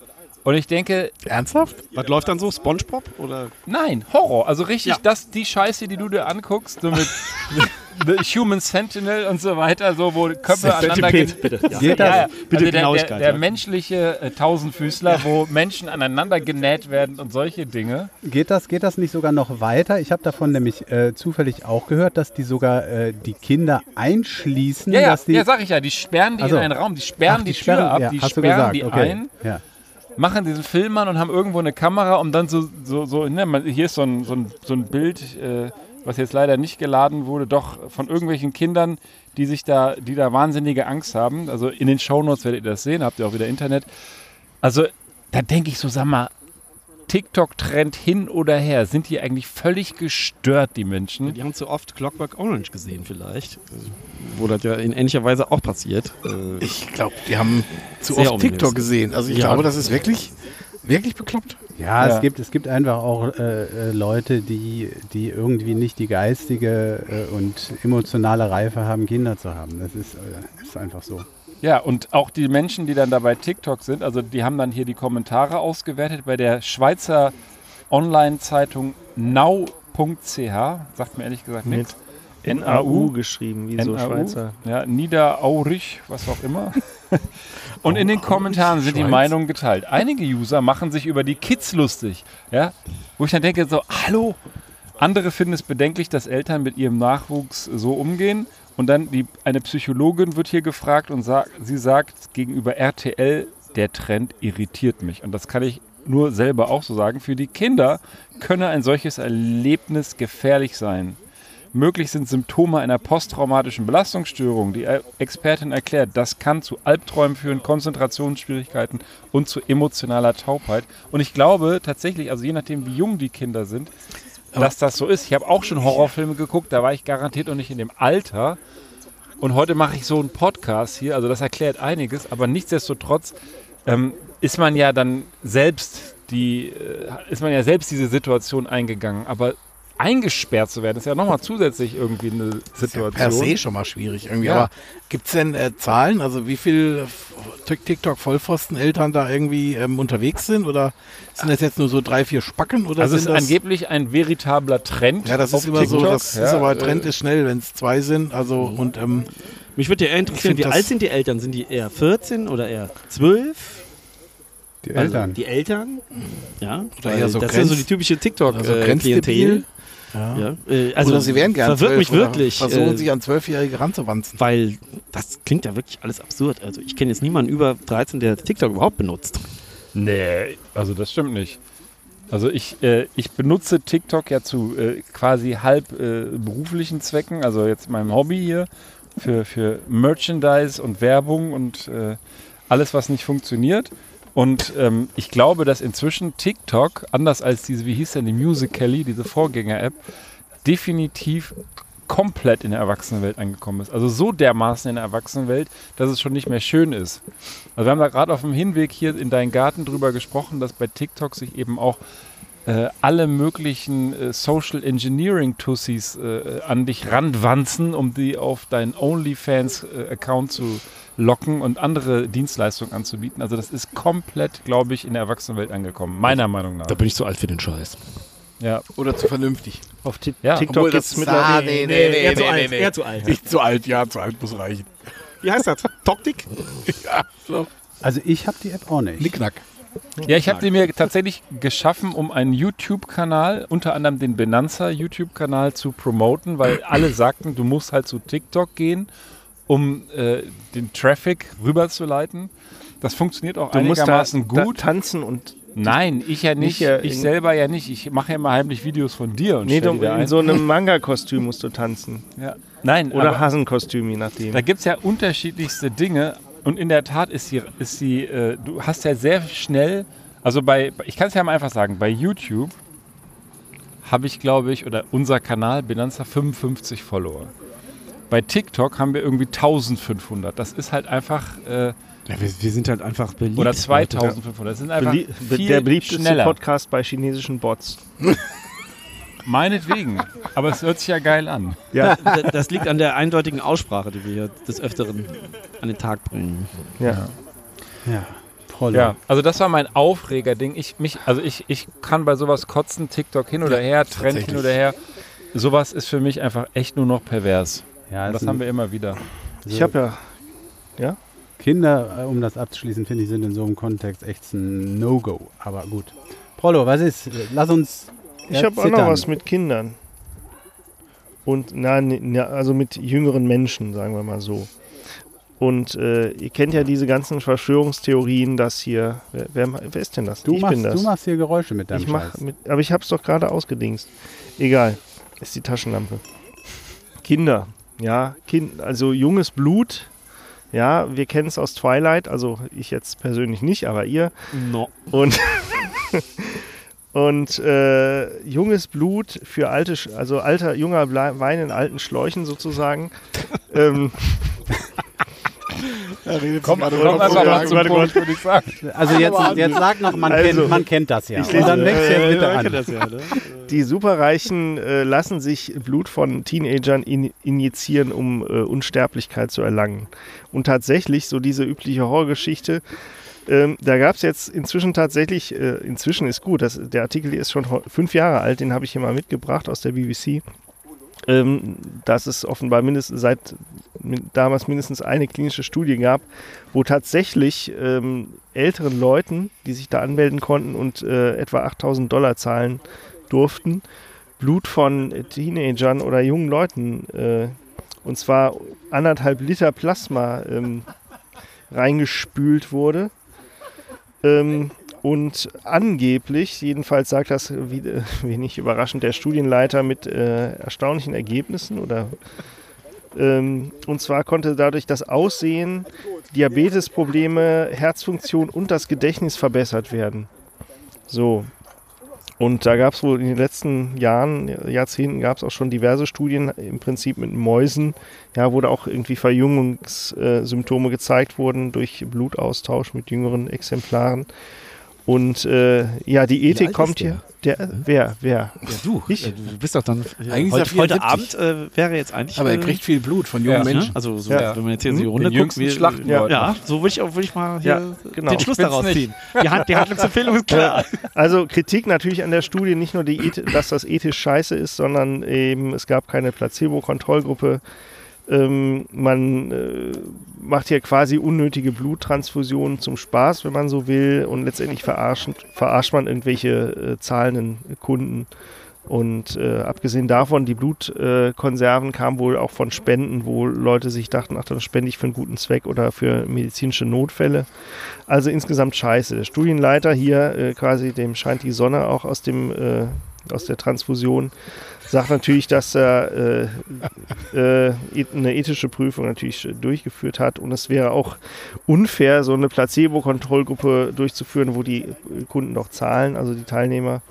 Und ich denke, Ernsthaft? Was läuft dann so? Spongebob? Oder? nein, Horror. Also richtig, Ja. das, die Scheiße, die du dir anguckst, so mit The Human Sentinel und so weiter, so wo Köpfe aneinander gen- bitte. Ja. Ja, ja. Bitte also der, der, der menschliche äh, Tausendfüßler, wo Menschen aneinander genäht werden und solche Dinge. Geht das, geht das nicht sogar noch weiter? Ich habe davon nämlich äh, zufällig auch gehört, dass die sogar äh, die Kinder einschließen. Ja, ja, dass die, ja, sag ich ja, die sperren die Ach so. in einen Raum, die sperren Ach, die, Tür sperren- ab, ja, die hast du sperren gesagt, die okay. ein, Ja. Machen diesen Film an und haben irgendwo eine Kamera, um dann so, so, so ne, hier ist so ein, so ein, so ein Bild, äh, was jetzt leider nicht geladen wurde, doch von irgendwelchen Kindern, die sich da, die da wahnsinnige Angst haben. Also in den Shownotes werdet ihr das sehen, habt ihr auch wieder Internet. Also da denke ich so, sag mal, TikTok-Trend hin oder her, sind die eigentlich völlig gestört, die Menschen? Die haben zu oft Clockwork Orange gesehen vielleicht. Wo das ja in ähnlicher Weise auch passiert. Äh, Ich glaube, die haben zu oft ominös. TikTok gesehen. Also ich Ja. glaube, das ist wirklich, wirklich bekloppt. Ja, Ja. Es, gibt, es gibt einfach auch äh, äh, Leute, die, die irgendwie nicht die geistige äh, und emotionale Reife haben, Kinder zu haben. Das ist, äh, ist einfach so. Ja, und auch die Menschen, die dann da bei TikTok sind, also die haben dann hier die Kommentare ausgewertet bei der Schweizer Online-Zeitung nau.ch, sagt mir ehrlich gesagt nichts. NAU geschrieben, wie so NAU, Schweizer. Ja, Niederaurig, was auch immer. Und in den Kommentaren sind die. Meinungen geteilt. Einige User machen sich über die Kids lustig, ja, wo ich dann denke so, hallo. Andere finden es bedenklich, dass Eltern mit ihrem Nachwuchs so umgehen. Und dann die, eine Psychologin wird hier gefragt und sagt, sie sagt gegenüber RTL, der Trend irritiert mich. Und das kann ich nur selber auch so sagen. Für die Kinder könne ein solches Erlebnis gefährlich sein. Möglich sind Symptome einer posttraumatischen Belastungsstörung. Die Expertin erklärt, das kann zu Albträumen führen, Konzentrationsschwierigkeiten und zu emotionaler Taubheit. Und ich glaube tatsächlich, also je nachdem, wie jung die Kinder sind, dass das so ist. Ich habe auch schon Horrorfilme geguckt, da war ich garantiert noch nicht in dem Alter. Und heute mache ich so einen Podcast hier, also das erklärt einiges, aber nichtsdestotrotz ähm, ist man ja dann selbst die, äh, ist man ja selbst diese Situation eingegangen. Aber eingesperrt zu werden, ist ja nochmal zusätzlich irgendwie eine Situation. Per se schon mal schwierig irgendwie. Ja. Aber gibt es denn äh, Zahlen, also wie viel TikTok-Vollpfosten-Eltern da irgendwie ähm, unterwegs sind? Oder sind das jetzt nur so drei, vier Spacken? Oder also es sind ist das, angeblich ein veritabler Trend. Ja, das ist immer so, TikTok, das ja, ist aber Trend äh, ist schnell, wenn es zwei sind. Also und ähm, mich würde ja interessieren, wie alt sind die Eltern? Sind die eher 14 oder eher 12? Die Also Eltern. die Eltern? Ja. Oder eher so das ist ja so Grenz- die typische also TikTok-Klientel. grenzdebil. Ja. ja. äh, also oder sie wären gern verwirrt mich wirklich. Versuchen äh, sich an Zwölfjährige ranzuwanzen. weil das klingt ja wirklich alles absurd. Also ich kenne jetzt niemanden über 13, der TikTok überhaupt benutzt. Nee, also das stimmt nicht. Also ich, äh, ich benutze TikTok ja zu äh, quasi halb äh, beruflichen Zwecken, also jetzt meinem Hobby hier, für, für Merchandise und Werbung und äh, alles, was nicht funktioniert. Und ähm, ich glaube, dass inzwischen TikTok, anders als diese, wie hieß denn die Musical.ly, diese Vorgänger-App, definitiv komplett in der Erwachsenenwelt angekommen ist. Also so dermaßen in der Erwachsenenwelt, dass es schon nicht mehr schön ist. Also wir haben da gerade auf dem Hinweg hier in deinen Garten drüber gesprochen, dass bei TikTok sich eben auch äh, alle möglichen äh, Social Engineering Tussis äh, an dich ranwanzen, um die auf deinen OnlyFans-Account zu locken und andere Dienstleistungen anzubieten. Also das ist komplett, glaube ich, in der Erwachsenenwelt angekommen, meiner Meinung nach. bin ich zu alt für den Scheiß. Ja, Oder zu vernünftig. Auf Ti- Ja. TikTok gibt es mittlerweile. ah, nee, nee, nee, eher zu nee, alt, nee. eher zu alt. Nicht zu alt, ja, zu alt muss reichen. Wie heißt das? Toktik? Ja, so. Also ich habe die App auch nicht. Knickknack. Ja, ich habe die mir tatsächlich geschaffen, um einen YouTube-Kanal, unter anderem den Benanza YouTube-Kanal zu promoten, weil alle sagten, du musst halt zu TikTok gehen, um äh, den Traffic rüberzuleiten. Das funktioniert auch Du musst da, einigermaßen da gut. tanzen und Nein, ich ja nicht. Nicht, ich selber ja nicht. Ich mache ja mal heimlich Videos von dir und nee, du, in so einem Manga-Kostüm musst du tanzen. ja. Nein, Oder Hasenkostüm, je nachdem. da gibt es ja unterschiedlichste Dinge. Und in der Tat ist sie, ist sie äh, du hast ja sehr schnell, also bei, ich kann es ja mal einfach sagen, bei YouTube habe ich, glaube ich, oder unser Kanal Benanza 55 Follower. Bei TikTok haben wir irgendwie 1500. Das ist halt einfach, äh, Ja, wir, wir sind halt einfach beliebt. oder 2500. Das sind einfach Belie viel der beliebteste schneller. Podcast bei chinesischen Bots. Meinetwegen. Aber es hört sich ja geil an. Ja, Da- Das liegt an der eindeutigen Aussprache, die wir hier des Öfteren an den Tag bringen. ja. Ja. Prollo. Ja, also das war mein Aufregerding. Ich, mich, also ich, ich kann bei sowas kotzen, TikTok hin oder her, Trend hin oder her. Sowas ist für mich einfach echt nur noch pervers. Ja, das haben wir immer wieder. Ich habe ja, Kinder, äh, um das abzuschließen, finde ich, sind in so einem Kontext echt ein No-Go. Aber gut. Prollo, was ist? Lass uns. ich habe auch noch was mit Kindern. Und nein, also mit jüngeren Menschen, sagen wir mal so. Und äh, ihr kennt ja diese ganzen Verschwörungstheorien, dass hier. Wer, wer, wer ist denn das? Du ich machst, bin das. du machst hier Geräusche mit deinem ich mach mit, aber ich habe es doch gerade ausgedingst. Egal. Ist die Taschenlampe. Kinder. Ja, kind, also junges Blut. Ja, wir kennen es aus Twilight, also ich jetzt persönlich nicht, aber ihr. No. Und, und äh, junges Blut für alte, also alter, junger Wein in alten Schläuchen sozusagen. ähm, Komm, gerade komm einfach mal zum Punkt, würde ich sagen. Also jetzt, jetzt sag noch, man, Also, kennt, man kennt das ja. ich lese- dann wächst jetzt bitte danke an. das ja, ne? Die Superreichen äh, lassen sich Blut von Teenagern in, injizieren, um äh, Unsterblichkeit zu erlangen. Und tatsächlich, so diese übliche Horrorgeschichte, ähm, da gab es jetzt inzwischen tatsächlich, äh, inzwischen ist gut, das, der Artikel ist schon ho- fünf Jahre alt, den habe ich hier mal mitgebracht aus der BBC. Ähm, dass es offenbar mindestens seit damals mindestens eine klinische Studie gab, wo tatsächlich ähm, älteren Leuten, die sich da anmelden konnten und äh, etwa 8000 Dollar zahlen durften, Blut von Teenagern oder jungen Leuten, äh, und zwar anderthalb Liter Plasma ähm, reingespült wurde. Ähm, und angeblich, jedenfalls sagt das äh, wenig überraschend der Studienleiter mit äh, erstaunlichen Ergebnissen oder ähm, und zwar konnte dadurch das Aussehen, Diabetesprobleme, Herzfunktion und das Gedächtnis verbessert werden. So. Und da gab es wohl in den letzten Jahren, Jahrzehnten gab es auch schon diverse Studien, im Prinzip mit Mäusen, ja, wo da auch irgendwie Verjüngungssymptome gezeigt wurden durch Blutaustausch mit jüngeren Exemplaren. Und äh, ja, die Ethik kommt hier. Der, wer, wer? Ja, du. Ich? äh, Du bist doch dann. Eigentlich ist er heute, heute 74. Abend äh, wäre jetzt eigentlich. Aber er äh, kriegt viel Blut von jungen Ja. Menschen. Ne? Also, so, Ja. wenn man jetzt hier in Hm? die Runde Den guckt. wir- Schlachten ja. Ja, so würde ich, würd ich mal hier Ja, genau. den Schluss daraus ziehen. Die, Hand, die Handlungsempfehlung ist klar. Also Kritik natürlich an der Studie, nicht nur, die, Eth- dass das ethisch scheiße ist, sondern eben es gab keine Placebo-Kontrollgruppe. Ähm, man äh, macht hier quasi unnötige Bluttransfusionen zum Spaß, wenn man so will, und letztendlich verarscht, verarscht man irgendwelche äh, zahlenden Kunden. Und äh, abgesehen davon, die Blutkonserven äh, kamen wohl auch von Spenden, wo Leute sich dachten, ach, dann spende ich für einen guten Zweck oder für medizinische Notfälle. Also insgesamt scheiße. Der Studienleiter hier, äh, quasi dem scheint die Sonne auch aus dem äh, aus der Transfusion, sagt natürlich, dass er äh, äh, eth- eine ethische Prüfung natürlich durchgeführt hat und es wäre auch unfair, so eine Placebo-Kontrollgruppe durchzuführen, wo die Kunden doch zahlen, also die Teilnehmer.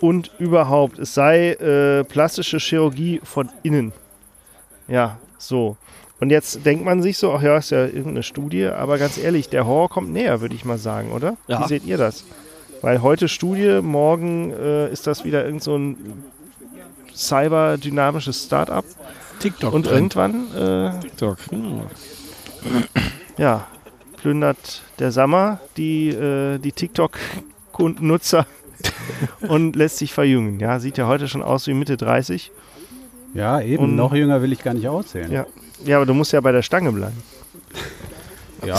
Und überhaupt, es sei äh, plastische Chirurgie von innen. Ja, so. Und jetzt denkt man sich so, ach ja, ist ja irgendeine Studie, aber ganz ehrlich, der Horror kommt näher, würde ich mal sagen, oder? Ja. Wie seht ihr das? Weil heute Studie, morgen äh, ist das wieder irgend so ein cyberdynamisches Start-up TikTok. und drin. irgendwann, äh, TikTok. Hm. ja, plündert der Sammer die, äh, die TikTok-Nutzer und lässt sich verjüngen. Ja, sieht ja heute schon aus wie Mitte 30. Ja, eben. Und- noch jünger will ich gar nicht aussehen. Ja. Ja, aber du musst ja bei der Stange bleiben. Ja.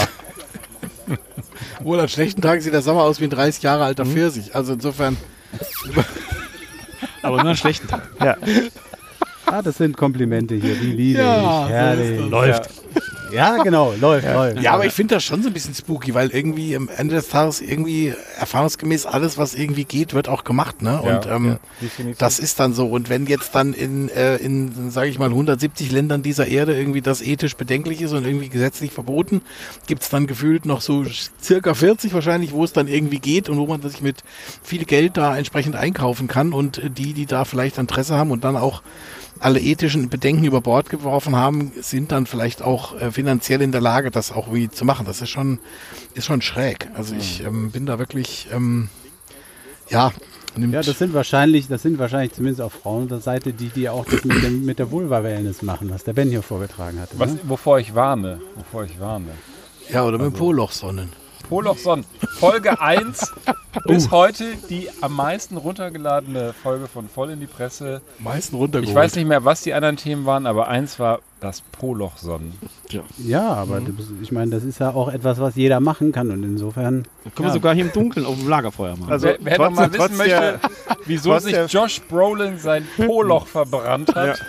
Wohl an schlechten Tagen sieht der Sommer aus wie ein 30 Jahre alter Mhm. Pfirsich. Also insofern, Aber nur an schlechten Tag. Ja, Ah, das sind Komplimente hier. Die liebe Ja, ich. so Herrlich. ist das. Läuft. Ja, genau. Läuft, läuft. ja, aber ich finde das schon so ein bisschen spooky, weil irgendwie am Ende des Tages irgendwie erfahrungsgemäß alles, was irgendwie geht, wird auch gemacht, ne? Und ähm, definitiv. das ist dann so. Und wenn jetzt dann in, äh, in sage ich mal, 170 Ländern dieser Erde irgendwie das ethisch bedenklich ist und irgendwie gesetzlich verboten, gibt's dann gefühlt noch so circa 40 wahrscheinlich, wo es dann irgendwie geht und wo man sich mit viel Geld da entsprechend einkaufen kann. Und äh, die, die da vielleicht Interesse haben und dann auch alle ethischen Bedenken über Bord geworfen haben, sind dann vielleicht auch äh, finanziell in der Lage, das auch wie zu machen. Das ist schon, ist schon schräg. Also ich ähm, bin da wirklich, ähm, ja, nimmt, Ja, das sind wahrscheinlich, das sind wahrscheinlich zumindest auf Frauenseite die, die auch das mit, dem, mit der Vulva-Wellness machen, was der Ben hier vorgetragen hatte. Was, Ne? wovor ich warne. Wovor ich warne. ja oder mit dem Polochsonnen. Polochson. Folge 1 bis heute die am meisten runtergeladene Folge von Voll in die Presse. Meisten Ich runtergeholt. weiß nicht mehr, was die anderen Themen waren, aber eins war das Polochson. Ja, aber das, ich meine, das ist ja auch etwas, was jeder machen kann und insofern. Können wir sogar hier im Dunkeln auf dem Lagerfeuer machen. Also wer wer noch mal wissen trotz der- möchte, wieso trotz sich Josh Brolin sein Poloch verbrannt hat,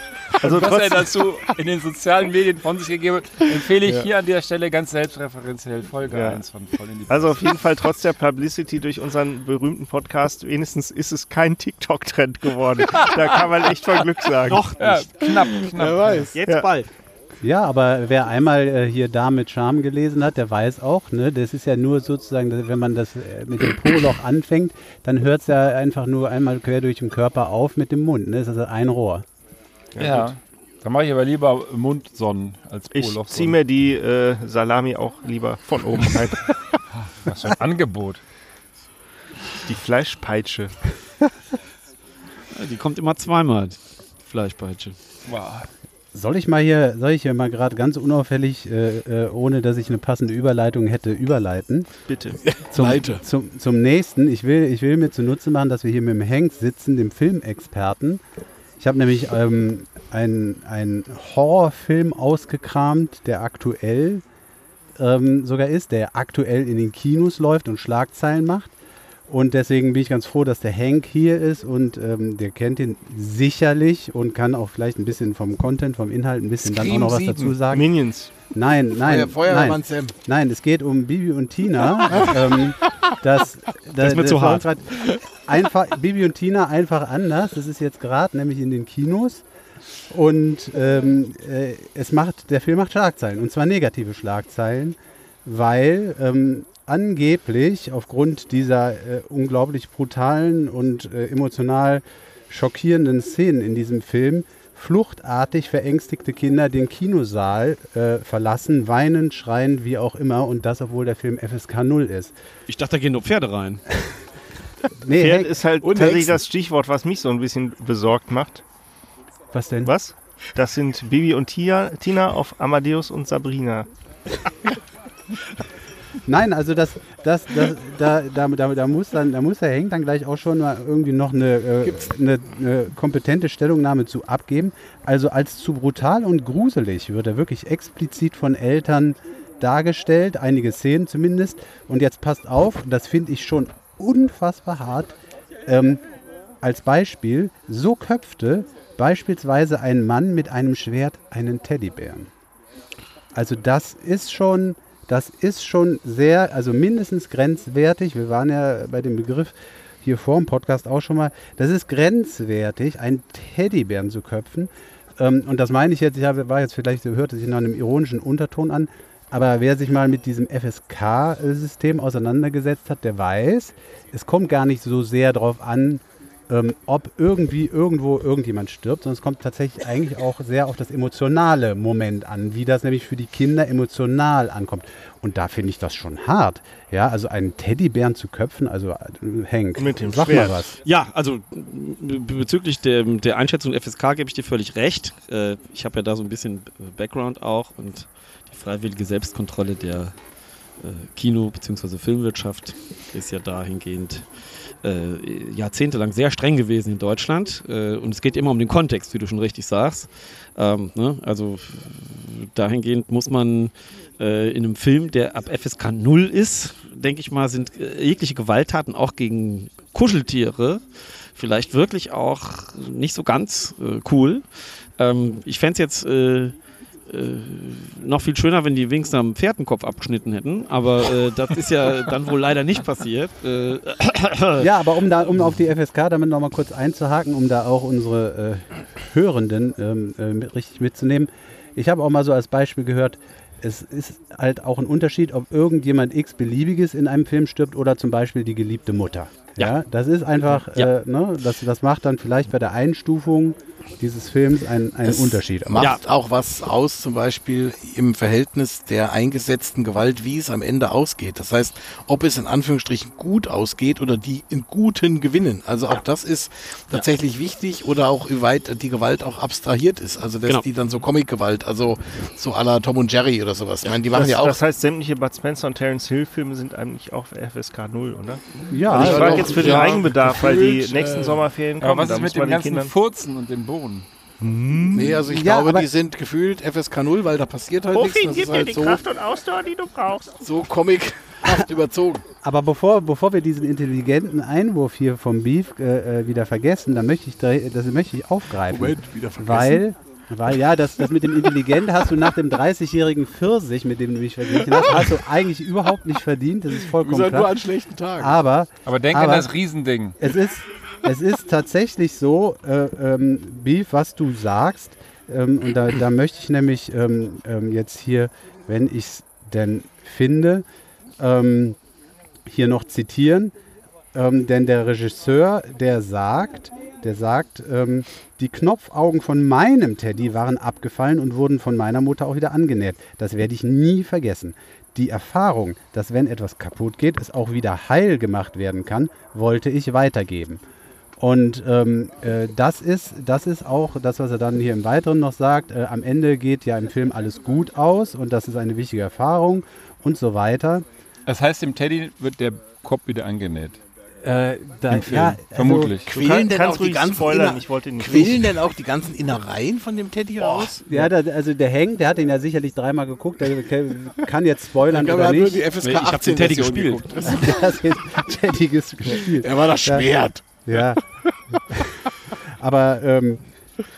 Also was er trotz, dazu in den sozialen Medien von sich gegeben hat, empfehle ich hier an der Stelle ganz selbstreferenziell Folge Ja. 1 von Voll in die also auf jeden Fall trotz der Publicity durch unseren berühmten Podcast, wenigstens ist es kein TikTok-Trend geworden. da kann man echt von Glück sagen. Noch Ja, knapp, Wer knapp. weiß. Jetzt Ja. bald. Ja, aber wer einmal äh, hier da mit Charme gelesen hat, der weiß auch, ne, das ist ja nur sozusagen, wenn man das äh, mit dem Po-Loch anfängt, dann hört es ja einfach nur einmal quer durch den Körper auf mit dem Mund. Ne? Das ist also ein Rohr. Ja. Dann mache ich aber lieber Mundsonnen als Ich Poloch. ziehe mir die äh, Salami auch lieber von oben rein. Was für ein Angebot. Die Fleischpeitsche. Ja, Die kommt immer zweimal, die Fleischpeitsche. Wow. Soll ich mal hier, soll ich hier mal gerade ganz unauffällig, äh, äh, ohne dass ich eine passende Überleitung hätte, überleiten? Bitte. Zum, Leite. zum, zum nächsten. Ich will, ich will mir zunutze machen, dass wir hier mit dem Hank sitzen, dem Filmexperten. Ich habe nämlich ähm, einen, Horrorfilm ausgekramt, der aktuell ähm, sogar ist, der aktuell in den Kinos läuft und Schlagzeilen macht. Und deswegen bin ich ganz froh, dass der Hank hier ist und ähm, der kennt ihn sicherlich und kann auch vielleicht ein bisschen vom Content, vom Inhalt ein bisschen dann auch Scream noch was 7. dazu sagen. Minions. Nein, nein, Feuer, Feuerwehrmann nein. Sam. Nein, es geht um Bibi und Tina. ähm, das, Das ist mir zu war hart. Einfach, Bibi und Tina einfach anders. Das ist jetzt gerade nämlich in den Kinos. Und ähm, äh, es macht, der Film macht Schlagzeilen. Und zwar negative Schlagzeilen, weil ähm, angeblich aufgrund dieser äh, unglaublich brutalen und äh, emotional schockierenden Szenen in diesem Film fluchtartig verängstigte Kinder den Kinosaal äh, verlassen, weinend, schreiend, wie auch immer, und das, obwohl der Film FSK 0 ist. Ich dachte, da gehen nur Pferde rein. Nee, Pferd ist halt tatsächlich das Stichwort, was mich so ein bisschen besorgt macht. was denn? Was? Das sind Bibi und Tia, Tina auf Amadeus und Sabrina. Nein, also das, das, das da, da, da, da muss dann, da muss der Henk dann gleich auch schon mal irgendwie noch eine, äh, eine, eine kompetente Stellungnahme zu abgeben. Also als zu brutal und gruselig wird er wirklich explizit von Eltern dargestellt, einige Szenen zumindest. Und jetzt passt auf, das finde ich schon unfassbar hart. Ähm, als Beispiel, so köpfte beispielsweise ein Mann mit einem Schwert einen Teddybären. Also das ist schon, das ist schon sehr, also mindestens grenzwertig. Wir waren ja bei dem Begriff hier vor dem Podcast auch schon mal. Das ist grenzwertig, einen Teddybären zu köpfen. Ähm, und das meine ich jetzt, ich war jetzt vielleicht, hörte sich nach einem ironischen Unterton an. Aber wer sich mal mit diesem FSK-System auseinandergesetzt hat, der weiß, es kommt gar nicht so sehr darauf an, ähm, ob irgendwie irgendwo irgendjemand stirbt, sondern es kommt tatsächlich eigentlich auch sehr auf das emotionale Moment an, wie das nämlich für die Kinder emotional ankommt. Und da finde ich das schon hart. Ja, also einen Teddybären zu köpfen, also äh, Hank, Mit dem sag Schwert. mal was. Ja, also bezüglich der, der Einschätzung FSK gebe ich dir völlig recht. Äh, ich habe ja da so ein bisschen Background auch und freiwillige Selbstkontrolle der äh, Kino- bzw. Filmwirtschaft ist ja dahingehend äh, jahrzehntelang sehr streng gewesen in Deutschland. Äh, und es geht immer um den Kontext, wie du schon richtig sagst. Ähm, ne? Also dahingehend muss man äh, in einem Film, der ab FSK 0 ist, denke ich mal, sind äh, jegliche Gewalttaten auch gegen Kuscheltiere vielleicht wirklich auch nicht so ganz äh, cool. Ähm, ich fände es jetzt äh, äh, noch viel schöner, wenn die wenigstens am Pferdenkopf abgeschnitten hätten, aber äh, das ist ja dann wohl leider nicht passiert. Äh, Ja, aber um da, um auf die FSK damit nochmal kurz einzuhaken, um da auch unsere äh, Hörenden ähm, äh, mit, richtig mitzunehmen. Ich habe auch mal so als Beispiel gehört, es ist halt auch ein Unterschied, ob irgendjemand x-beliebiges in einem Film stirbt oder zum Beispiel die geliebte Mutter. Ja, das ist einfach, Ja. äh, ne, das, das macht dann vielleicht bei der Einstufung dieses Films einen, einen Es Unterschied. Macht auch was aus, zum Beispiel im Verhältnis der eingesetzten Gewalt, wie es am Ende ausgeht. Das heißt, ob es in Anführungsstrichen gut ausgeht oder die in guten gewinnen. Also auch das ist tatsächlich wichtig oder auch wie weit die Gewalt auch abstrahiert ist. Also dass Genau. die dann so Comic-Gewalt, also so à la Tom und Jerry oder sowas. Ich meine, die machen Das, ja auch. das heißt, sämtliche Bud Spencer und Terence Hill Filme sind eigentlich auch FSK 0, oder? Ja, Also ich ja, frage jetzt für den ja, Eigenbedarf, weil die nächsten äh, Sommerferien kommen. Aber was ist mit den ganzen Kindern Furzen und dem Boden? Nee, also ich Ja, glaube, die sind gefühlt FSK 0, weil da passiert halt nichts. Das ist halt so, und Ausdauer, die du brauchst. so comichaft überzogen. Aber bevor, bevor wir diesen intelligenten Einwurf hier vom Beef äh, äh, wieder vergessen, dann möchte ich, da- das möchte ich aufgreifen. wieder vergessen. Weil, weil ja, das, das mit dem Intelligent hast du nach dem 30-jährigen Pfirsich, mit dem du mich verglichen hast, hast du eigentlich überhaupt nicht verdient. Das ist vollkommen nur klar. an schlechten Tagen. Aber Aber denk Aber- an das Riesending. es ist, es ist tatsächlich so, äh, ähm, Beef, was du sagst. Ähm, und da, da möchte ich nämlich ähm, ähm, jetzt hier, wenn ich es denn finde, ähm, hier noch zitieren. Ähm, denn der Regisseur, der sagt, der sagt, die Knopfaugen von meinem Teddy waren abgefallen und wurden von meiner Mutter auch wieder angenäht. Das werde ich nie vergessen. Die Erfahrung, dass wenn etwas kaputt geht, es auch wieder heil gemacht werden kann, wollte ich weitergeben. Und ähm, äh, das, ist, das ist auch das, was er dann hier im Weiteren noch sagt. Äh, am Ende geht ja im Film alles gut aus und das ist eine wichtige Erfahrung und so weiter. Das heißt, dem Teddy wird der Kopf wieder angenäht. Äh, da, Im Film. ja, also, Vermutlich. Quälen denn, auch die ruhig ganzen spoilern, Inner- ich wollte ihn nicht quälen denn auch die ganzen Innereien von dem Teddy raus? Ja, da, also der Hank, der hat ihn ja sicherlich dreimal geguckt, der kann jetzt spoilern Ich glaube, oder er hat nur nicht. die FSK Nee, ich hab 18 den Teddy gespielt. hat den Teddy gespielt. Er war das Ja. Schwert. Ja. Aber ähm,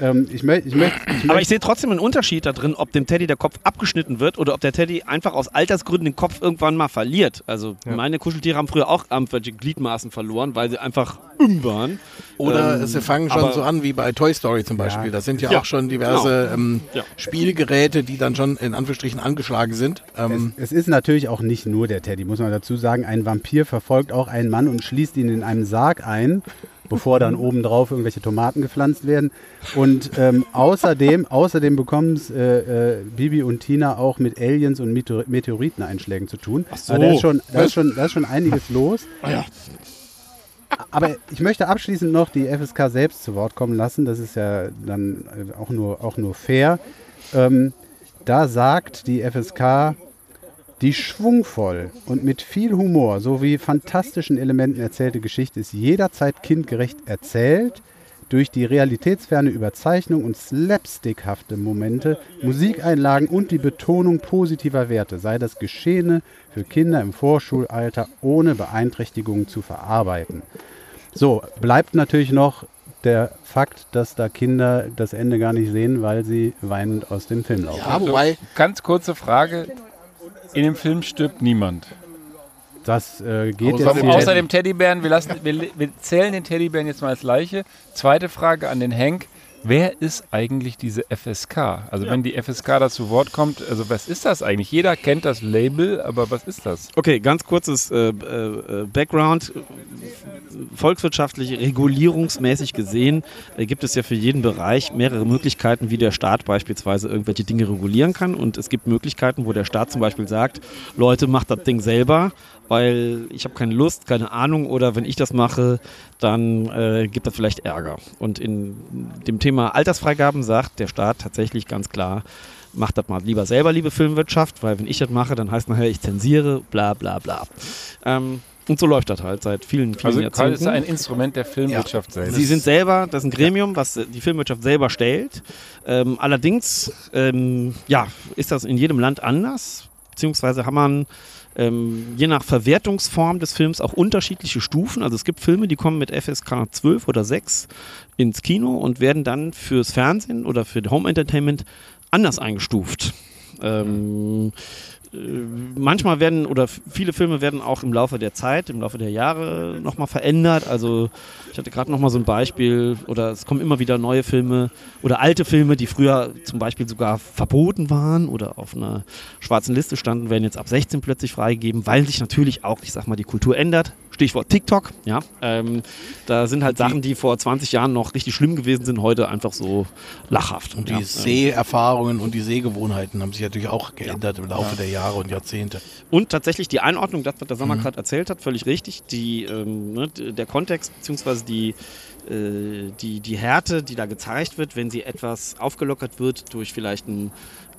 ähm, ich möchte, ich möchte, ich Aber ich sehe trotzdem einen Unterschied da drin, ob dem Teddy der Kopf abgeschnitten wird oder ob der Teddy einfach aus Altersgründen den Kopf irgendwann mal verliert. Also meine Kuscheltiere haben früher auch irgendwelche Gliedmaßen verloren, weil sie einfach um waren. Oder Ähm, sie fangen schon aber- so an wie bei Toy Story zum Beispiel. Ja. Das sind ja, Ja, auch schon diverse ähm, Ja. Spielgeräte, die dann schon in Anführungsstrichen angeschlagen sind. Ähm, Es ist natürlich auch nicht nur der Teddy, muss man dazu sagen. Ein Vampir verfolgt auch einen Mann und schließt ihn in einem Sarg ein, bevor dann obendrauf irgendwelche Tomaten gepflanzt werden. Und ähm, außerdem, außerdem bekommen es äh, äh, Bibi und Tina auch mit Aliens und Meteor Meteoriteneinschlägen zu tun. so. Also da, ist schon, da, ist schon, da ist schon einiges los. Aber ich möchte abschließend noch die FSK selbst zu Wort kommen lassen. Das ist ja dann äh, auch nur, auch nur fair. Ähm, da sagt die FSK, die schwungvoll und mit viel Humor sowie fantastischen Elementen erzählte Geschichte ist jederzeit kindgerecht erzählt. Durch die realitätsferne Überzeichnung und slapstickhafte Momente, Musikeinlagen und die Betonung positiver Werte sei das Geschehene für Kinder im Vorschulalter ohne Beeinträchtigungen zu verarbeiten. So, bleibt natürlich noch der Fakt, dass da Kinder das Ende gar nicht sehen, weil sie weinend aus dem Film laufen. ja, wobei, Ganz kurze Frage. In dem Film stirbt niemand. Das äh, geht Außer jetzt dem. Außer dem Teddybären, wir, lassen, wir, wir zählen den Teddybären jetzt mal als Leiche. Zweite Frage an den Hank. Wer ist eigentlich diese FSK? Also wenn die FSK da zu Wort kommt, also was ist das eigentlich? Jeder kennt das Label, aber was ist das? Okay, ganz kurzes äh, äh, Background. Volkswirtschaftlich, regulierungsmäßig gesehen äh, gibt es ja für jeden Bereich mehrere Möglichkeiten, wie der Staat beispielsweise irgendwelche Dinge regulieren kann. Und es gibt Möglichkeiten, wo der Staat zum Beispiel sagt, Leute, macht das Ding selber, weil ich habe keine Lust, keine Ahnung oder wenn ich das mache, dann äh, gibt das vielleicht Ärger. Und in dem Thema Altersfreigaben sagt der Staat tatsächlich ganz klar, macht das mal lieber selber, liebe Filmwirtschaft, weil wenn ich das mache, dann heißt nachher, ich zensiere, bla bla bla. Ähm, und so läuft das halt seit vielen, vielen Also Jahrzehnten. das ist ein Instrument der Filmwirtschaft selbst. Sie sind selber, das ist ein Gremium, was die Filmwirtschaft selber stellt. Ähm, allerdings, ähm, ja, ist das in jedem Land anders, beziehungsweise haben man ähm, je nach Verwertungsform des Films auch unterschiedliche Stufen. Also es gibt Filme, die kommen mit FSK 12 oder 6 ins Kino und werden dann fürs Fernsehen oder für Home Entertainment anders eingestuft. Ähm, äh, manchmal werden oder viele Filme werden auch im Laufe der Zeit, im Laufe der Jahre nochmal verändert. Also ich hatte gerade nochmal so ein Beispiel oder es kommen immer wieder neue Filme oder alte Filme, die früher zum Beispiel sogar verboten waren oder auf einer schwarzen Liste standen, werden jetzt ab 16 plötzlich freigegeben, weil sich natürlich auch, ich sag mal, die Kultur ändert. Stichwort TikTok, ja. Ähm, da sind halt Sachen, die vor 20 Jahren noch richtig schlimm gewesen sind, heute einfach so lachhaft. Und die ja. Ähm, Seherfahrungen und die Sehgewohnheiten haben sich natürlich auch geändert im Laufe der Jahre und Jahrzehnte. Und tatsächlich die Einordnung, das, was der Sommer Mhm. gerade erzählt hat, völlig richtig. Die, ähm, ne, der Kontext bzw. Die, äh, die, die Härte, die da gezeigt wird, wenn sie etwas aufgelockert wird durch vielleicht einen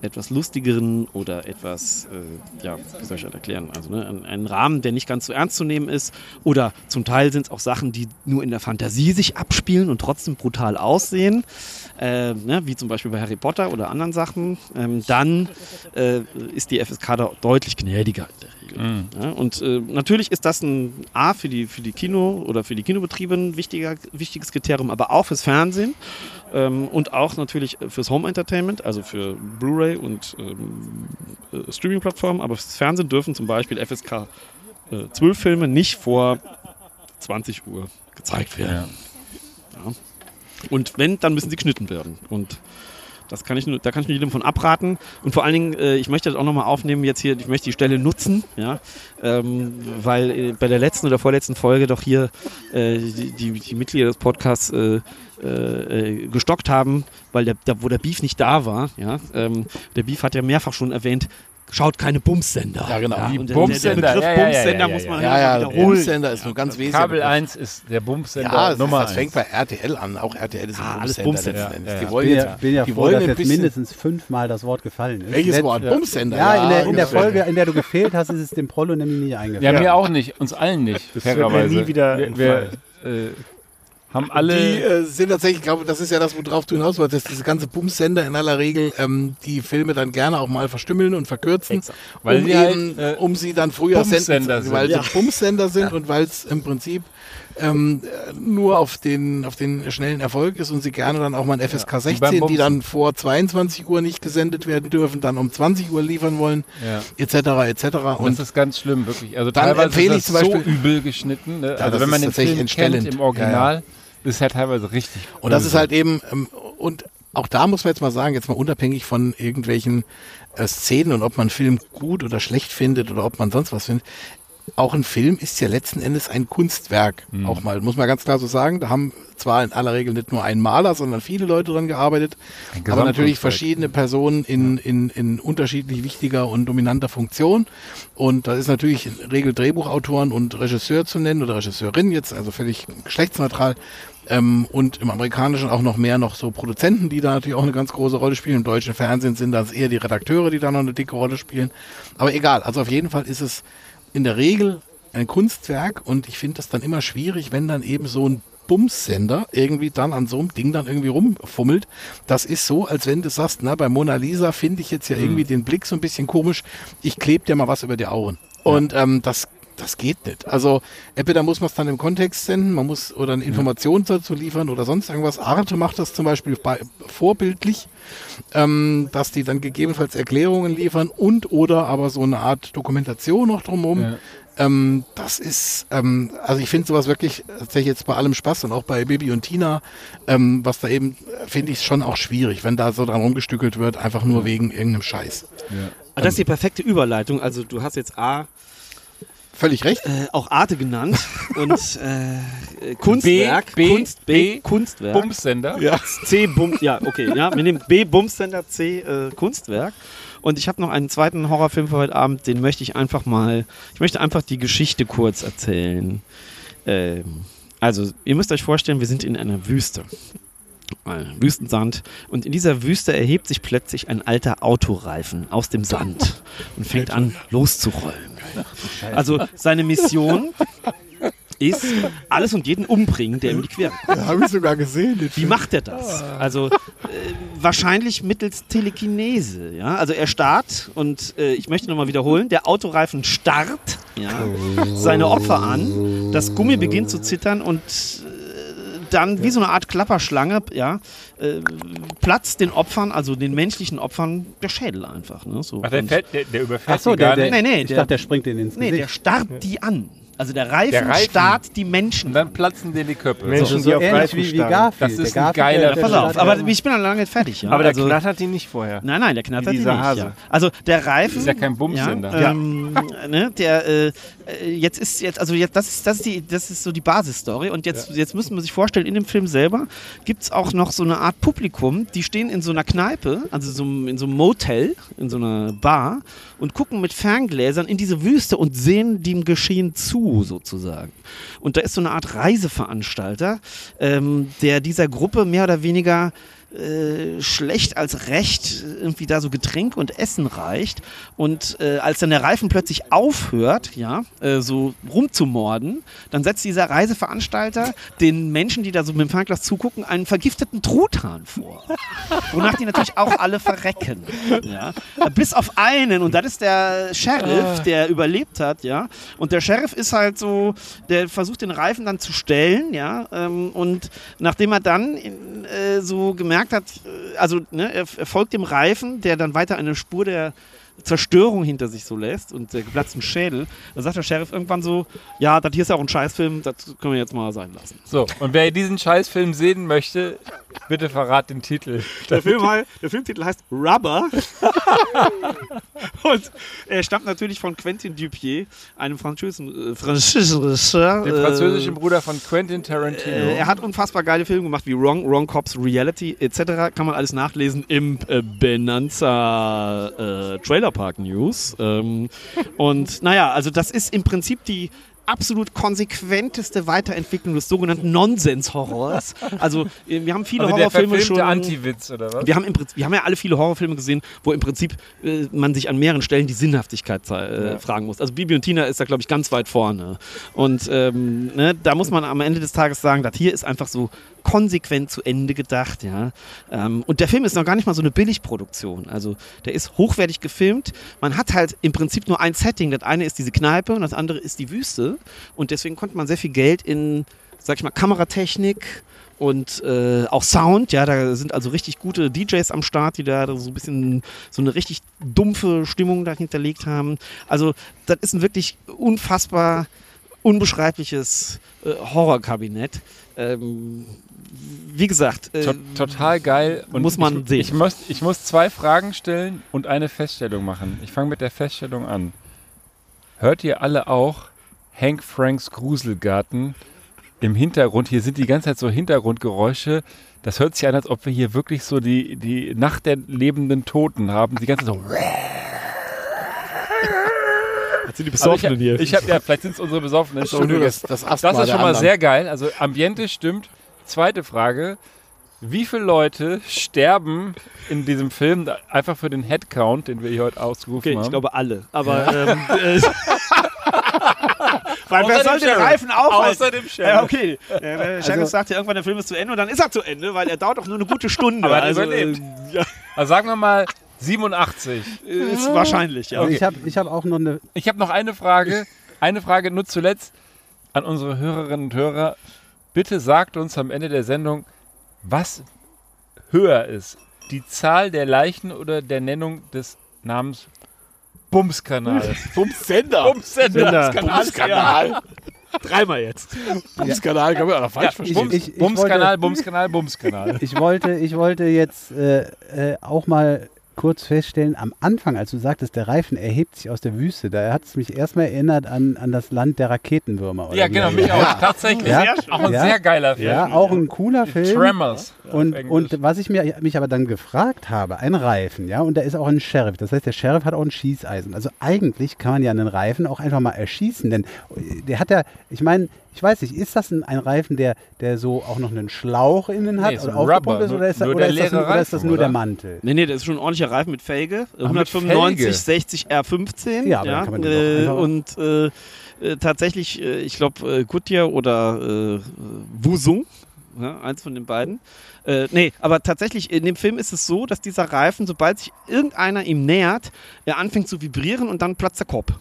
etwas lustigeren oder etwas, äh, ja, wie soll ich das erklären, also ne, einen, Rahmen, der nicht ganz so ernst zu nehmen ist. Oder zum Teil sind es auch Sachen, die nur in der Fantasie sich abspielen und trotzdem brutal aussehen, äh, ne, wie zum Beispiel bei Harry Potter oder anderen Sachen. Ähm, dann äh, ist die FSK da deutlich gnädiger in der Regel. Ja, und äh, natürlich ist das ein A für die, für die Kino- oder für die Kinobetriebe ein wichtiger, wichtiges Kriterium, aber auch fürs Fernsehen ähm, und auch natürlich fürs Home Entertainment, also für Blu-ray und ähm, äh, Streaming-Plattformen. Aber fürs Fernsehen dürfen zum Beispiel FSK äh, 12 Filme nicht vor 20 Uhr gezeigt werden. Ja. Und wenn, dann müssen sie geschnitten werden. Und das kann ich nur, da kann ich nur jedem von abraten. Und vor allen Dingen, äh, ich möchte das auch nochmal aufnehmen, jetzt hier, ich möchte die Stelle nutzen, ja, ähm, weil äh, bei der letzten oder vorletzten Folge doch hier äh, die, die, die Mitglieder des Podcasts äh, äh, gestockt haben, weil der, der, wo der Beef nicht da war, ja. Ähm, der Beef hat ja mehrfach schon erwähnt, schaut keine Bumssender. Ja, genau. Ja, Die und der, Bumssender, der, der Begriff ja, ja, ja, Bumssender ja, ja, muss man Ja, ja, wiederholen. Bumsender ist nur ganz wesentlich. Kabel 1 ist der Bumsender Ja, das, Nummer das 1. fängt bei RTL an. Auch RTL ist Ah, ein alles Bumsender Bumsender. Ja, Die wollen bin jetzt, ja, bin ja die froh, wollen dass jetzt mindestens fünfmal das Wort gefallen ist. Welches Let- Wort? Bumsender. Ja, in der, in der. Folge, in der du gefehlt hast, ist es dem Prollo nämlich nicht eingefallen. Ja, mir auch nicht, uns allen nicht, Das wird mir fairerweise. nie wieder wir, wir äh, haben alle... Die äh, sind tatsächlich, ich glaube, das ist ja das, worauf du hinaus wolltest, dass diese ganze Bumsender in aller Regel ähm, die Filme dann gerne auch mal verstümmeln und verkürzen, Weil um, halt, eben, äh, um sie dann früher Bumsender senden, weil sie Bumsender sind und weil es im Prinzip ähm, äh, nur auf den, auf den schnellen Erfolg ist und sie gerne dann auch mal ein FSK beim 16, die dann vor 22 Uhr nicht gesendet werden dürfen, dann um 20 Uhr liefern wollen, ja. etc. etc. Und Und das ist ganz schlimm, wirklich. Also Dann teilweise empfehle ich zum so Beispiel- übel geschnitten. Ne? Ja, also wenn man den Film kennt im Original, ist halt teilweise richtig. Und das ist halt eben, ähm, und auch da muss man jetzt mal sagen, jetzt mal unabhängig von irgendwelchen äh, Szenen und ob man einen Film gut oder schlecht findet oder ob man sonst was findet, auch ein Film ist ja letzten Endes ein Kunstwerk. Mhm. Auch mal, muss man ganz klar so sagen. Da haben zwar in aller Regel nicht nur ein Maler, sondern viele Leute dran gearbeitet. Aber natürlich verschiedene Personen in, in, in unterschiedlich wichtiger und dominanter Funktion. Und da ist natürlich in Regel Drehbuchautoren und Regisseur zu nennen oder Regisseurin jetzt, also völlig geschlechtsneutral. Ähm, und im Amerikanischen auch noch mehr noch so Produzenten, die da natürlich auch eine ganz große Rolle spielen. Im deutschen Fernsehen sind das eher die Redakteure, die da noch eine dicke Rolle spielen. Aber egal, also auf jeden Fall ist es in der Regel ein Kunstwerk und ich finde das dann immer schwierig, wenn dann eben so ein Bumssender irgendwie dann an so einem Ding dann irgendwie rumfummelt. Das ist so, als wenn du sagst, na, bei Mona Lisa finde ich jetzt ja irgendwie den Blick so ein bisschen komisch. Ich klebe dir mal was über die Augen. Und ähm, das das geht nicht. Also entweder muss man es dann im Kontext senden, man muss oder eine Information dazu liefern oder sonst irgendwas. Arte macht das zum Beispiel bei, vorbildlich, ähm, dass die dann gegebenenfalls Erklärungen liefern und oder aber so eine Art Dokumentation noch drumherum. Ja. Ähm, das ist, ähm, also ich finde sowas wirklich tatsächlich jetzt bei allem Spaß und auch bei Bibi und Tina, ähm, was da eben, finde ich schon auch schwierig, wenn da so dran rumgestückelt wird, einfach nur wegen irgendeinem Scheiß. Ah, Das ist die perfekte Überleitung. Also du hast jetzt A, Völlig recht. äh, auch Arte genannt und äh, Kunstwerk, B, Kunst, B, B, Kunstwerk. Bumsender. Ja. C, Bum, ja, okay, ja, wir nehmen B, Bumsender, C, äh, Kunstwerk. Und ich habe noch einen zweiten Horrorfilm für heute Abend, den möchte ich einfach mal, ich möchte einfach die Geschichte kurz erzählen. Ähm, also, ihr müsst euch vorstellen, wir sind in einer Wüste. Wüstensand. Und in dieser Wüste erhebt sich plötzlich ein alter Autoreifen aus dem Sand und fängt an loszurollen. Also seine Mission ist alles und jeden umbringen, der ihm die Quere kommt. Habe ich sogar gesehen. Wie macht er das? Also äh, wahrscheinlich mittels Telekinese. Ja? Also er starrt und äh, ich möchte nochmal wiederholen, der Autoreifen starrt ja, seine Opfer an, das Gummi beginnt zu zittern und äh, dann wie so eine Art Klapperschlange ja, äh, platzt den Opfern, also den menschlichen Opfern, der Schädel einfach. Ne? So. Ach, der, fällt, der, der überfährt Achso, die gar der, der, nicht. Nee, nee, ich der- dachte, der springt denen ins Nee, Gesicht. der starrt die an. Also der Reifen, Der Reifen. starrt die Menschen. Und dann platzen denen die Köpfe. Menschen, so die auf ähnlich Reifen wie, wie. Garfield. Das ist ein geiler Ja, pass auf, aber ja- ich bin noch lange nicht fertig. Ja? Aber der also, knattert die nicht vorher. Nein, nein, der knattert die dieser nicht. Hase. Ja. Also der Reifen. Ist ja kein Bumsender. Ja, ähm, ne, der, äh, äh, jetzt ist jetzt, also jetzt, das ist, das ist die, das ist so die Basisstory und jetzt, jetzt müssen wir sich vorstellen, in dem Film selber gibt es auch noch so eine Art Publikum, die stehen in so einer Kneipe, also so, in so einem Motel, in so einer Bar und gucken mit Ferngläsern in diese Wüste und sehen dem Geschehen zu, sozusagen. Und da ist so eine Art Reiseveranstalter, ähm, der dieser Gruppe mehr oder weniger äh, schlecht als recht irgendwie da so Getränk und Essen reicht. Und äh, als dann der Reifen plötzlich aufhört, ja, äh, so rumzumorden, dann setzt dieser Reiseveranstalter den Menschen, die da so mit dem Fernglas zugucken, einen vergifteten Truthahn vor. Wonach die natürlich auch alle verrecken. Ja. Bis auf einen, und das ist der Sheriff, der überlebt hat, ja. Und der Sheriff ist halt so, der versucht den Reifen dann zu stellen, ja. Ähm, und nachdem er dann in, äh, so gemerkt hat, äh, also ne, er folgt dem Reifen, der dann weiter eine Spur der Zerstörung hinter sich so lässt und der geplatzten Schädel, da sagt der Sheriff irgendwann so, ja, das hier ist ja auch ein Scheißfilm, das können wir jetzt mal sein lassen. So, und wer diesen Scheißfilm sehen möchte, bitte verrat den Titel. Der, Film, der Filmtitel heißt Rubber. und er stammt natürlich von Quentin Dupier, einem französischen, äh, französischen Regisseur. Den französischen Bruder von Quentin Tarantino. Äh, er hat unfassbar geile Filme gemacht wie Wrong, Wrong Cops, Reality etc. Kann man alles nachlesen im äh, Benanza äh, Trailer Park News. Ähm, und naja, also das ist im Prinzip die absolut konsequenteste Weiterentwicklung des sogenannten Nonsens-Horrors. Also äh, wir haben viele also Horrorfilme schon. Anti-Witz, oder was? Wir haben, im Prinzip, wir haben ja alle viele Horrorfilme gesehen, wo im Prinzip äh, man sich an mehreren Stellen die Sinnhaftigkeit äh, Ja. fragen muss. Also Bibi und Tina ist da, glaube ich, ganz weit vorne. Und ähm, ne, da muss man am Ende des Tages sagen, das hier ist einfach so konsequent zu Ende gedacht. Ja? Ähm, und der Film ist noch gar nicht mal so eine Billigproduktion. Also der ist hochwertig gefilmt. Man hat halt im Prinzip nur ein Setting. Das eine ist diese Kneipe und das andere ist die Wüste. Und deswegen konnte man sehr viel Geld in, sag ich mal, Kameratechnik und äh, auch Sound, ja, da sind also richtig gute DJs am Start, die da so ein bisschen so eine richtig dumpfe Stimmung dahinterlegt haben. Also das ist ein wirklich unfassbar unbeschreibliches äh, Horrorkabinett. Ähm, wie gesagt, äh, To total geil. Und muss man ich, sehen. Ich muss, ich muss zwei Fragen stellen und eine Feststellung machen. Ich fange mit der Feststellung an. Hört ihr alle auch Hank Franks Gruselgarten im Hintergrund? Hier sind die ganze Zeit so Hintergrundgeräusche. Das hört sich an, als ob wir hier wirklich so die, die Nacht der lebenden Toten haben. Die ganze Zeit so. Sind die Besoffenen ich, hier. Ich hab, ja, vielleicht sind es unsere Besoffenen. Das ist nur das, das Das ist schon mal anderen. sehr geil. Also Ambiente stimmt. Zweite Frage. Wie viele Leute sterben in diesem Film einfach für den Headcount, den wir hier heute ausgerufen Okay, haben? ich glaube alle. Aber ähm, äh, weil Außer wer soll den. Reifen aufhalten? Außer dem Sheriff. Ja, okay. Der, der Sheriff sagt ja irgendwann, der Film ist zu Ende und dann ist er zu Ende, weil er dauert doch nur eine gute Stunde. Aber er also, überlebt. äh, ja, also sagen wir mal 87. ist wahrscheinlich, ja. Also ich habe ich hab auch noch eine. Ich habe noch eine Frage. Eine Frage nur zuletzt an unsere Hörerinnen und Hörer. Bitte sagt uns am Ende der Sendung, was höher ist. Die Zahl der Leichen oder der Nennung des Namens Bumskanal. Bumsender. Bumsender. Bumskanal. Dreimal jetzt. Bumskanal, kann man auch falsch Ja, verstehen. Bums, Bumskanal, wollte- Bumskanal, Bumskanal. Ich wollte, ich wollte jetzt äh, äh, auch mal kurz feststellen, am Anfang, als du sagtest, der Reifen erhebt sich aus der Wüste, da hat es mich erstmal erinnert an, an das Land der Raketenwürmer. Ja, genau, mich auch. Tatsächlich. Ja. Auch ein Ja. sehr geiler Film. Ja, auch ein cooler Film. Tremors. Und, und was ich mir, mich aber dann gefragt habe, ein Reifen, ja, und da ist auch ein Sheriff. Das heißt, der Sheriff hat auch ein Schießeisen. Also eigentlich kann man ja einen Reifen auch einfach mal erschießen, denn äh, der hat ja, ich meine, ich weiß nicht, ist das ein, ein Reifen, der, der so auch noch einen Schlauch innen hat Nee, oder aufgepumpt ist, oder ist, das, nur oder der ist, das, oder ist das Reifen, nur der oder? Mantel? Nee, nee, das ist schon ein ordentlicher Reifen mit Felge. mit 195, Felge? 60 R15. Ja, aber dann kann man äh, einfach- und äh, äh, tatsächlich, äh, ich glaube, äh, Goodyear oder äh, Wusung, ja, eins von den beiden. Äh, nee, aber tatsächlich, in dem Film ist es so, dass dieser Reifen, sobald sich irgendeiner ihm nähert, er anfängt zu vibrieren und dann platzt der Kopf.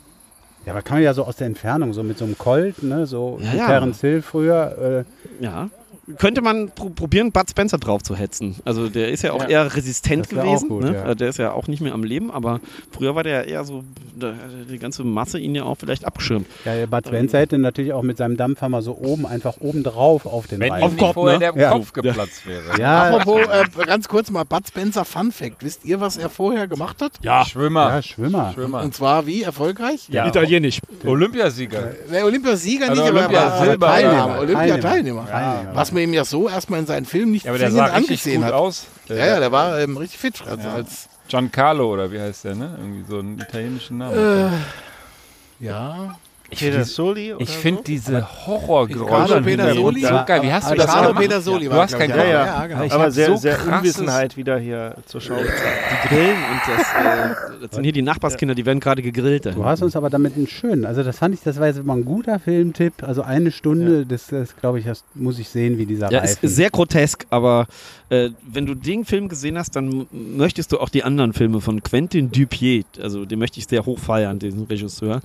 Ja, aber kann man ja so aus der Entfernung, so mit so einem Colt, ne, so Ja. Terence Hill früher. Ja. Äh, könnte man pro probieren, Bud Spencer drauf zu hetzen. Also der ist ja auch Ja. eher resistent gewesen. gut, ne? ja. Also Der ist ja auch nicht mehr am Leben, aber früher war der ja eher so, da die ganze Masse ihn ja auch vielleicht abgeschirmt. Ja, der Bud Spencer hätte natürlich auch mit seinem Dampfhammer so oben, einfach oben drauf auf den Wenn Reifen. ihm nicht vorher der Ja. Kopf geplatzt wäre. Ja, Apropos, äh, ganz kurz mal Bud Spencer Fun Fact. Wisst ihr, was er vorher gemacht hat? Ja, Schwimmer. ja, Schwimmer. Schwimmer. Und zwar wie erfolgreich? Ja. Italienisch. Olympiasieger. Der Olympiasieger Also nicht, aber er Olympiasilber, Teilnehmer. ja. Olympiateilnehmer. Teilnehmer. Was man ihm ja so erstmal in seinen Filmen nicht Ja, aber der sah richtig angesehen gut hat. aus. Ja, ja, der war ähm, richtig fit. Also als, Giancarlo oder wie heißt der, ne? Irgendwie so einen italienischen Namen. Äh, ja. Peter Soli oder ich finde so? diese Horrorgeräusche Carlo Pedersoli? so geil. Wie hast du das Carlo gemacht? Pedersoli Du war, hast kein ich, Ja, ja, ja. ja, genau. Ich Aber sehr, so sehr Unwissenheit wieder hier zur Schau. Die Grillen und das, äh, das sind hier die Nachbarskinder, die werden gerade gegrillt. Du hast uns aber damit einen schönen, also das fand ich, das war jetzt mal ein guter Filmtipp. Also eine Stunde, das, das glaube ich, das muss ich sehen, wie dieser Ja, ist Reifen. sehr grotesk, aber äh, wenn du den Film gesehen hast, dann möchtest du auch die anderen Filme von Quentin Dupieux, also den möchte ich sehr hoch feiern, diesen Regisseur,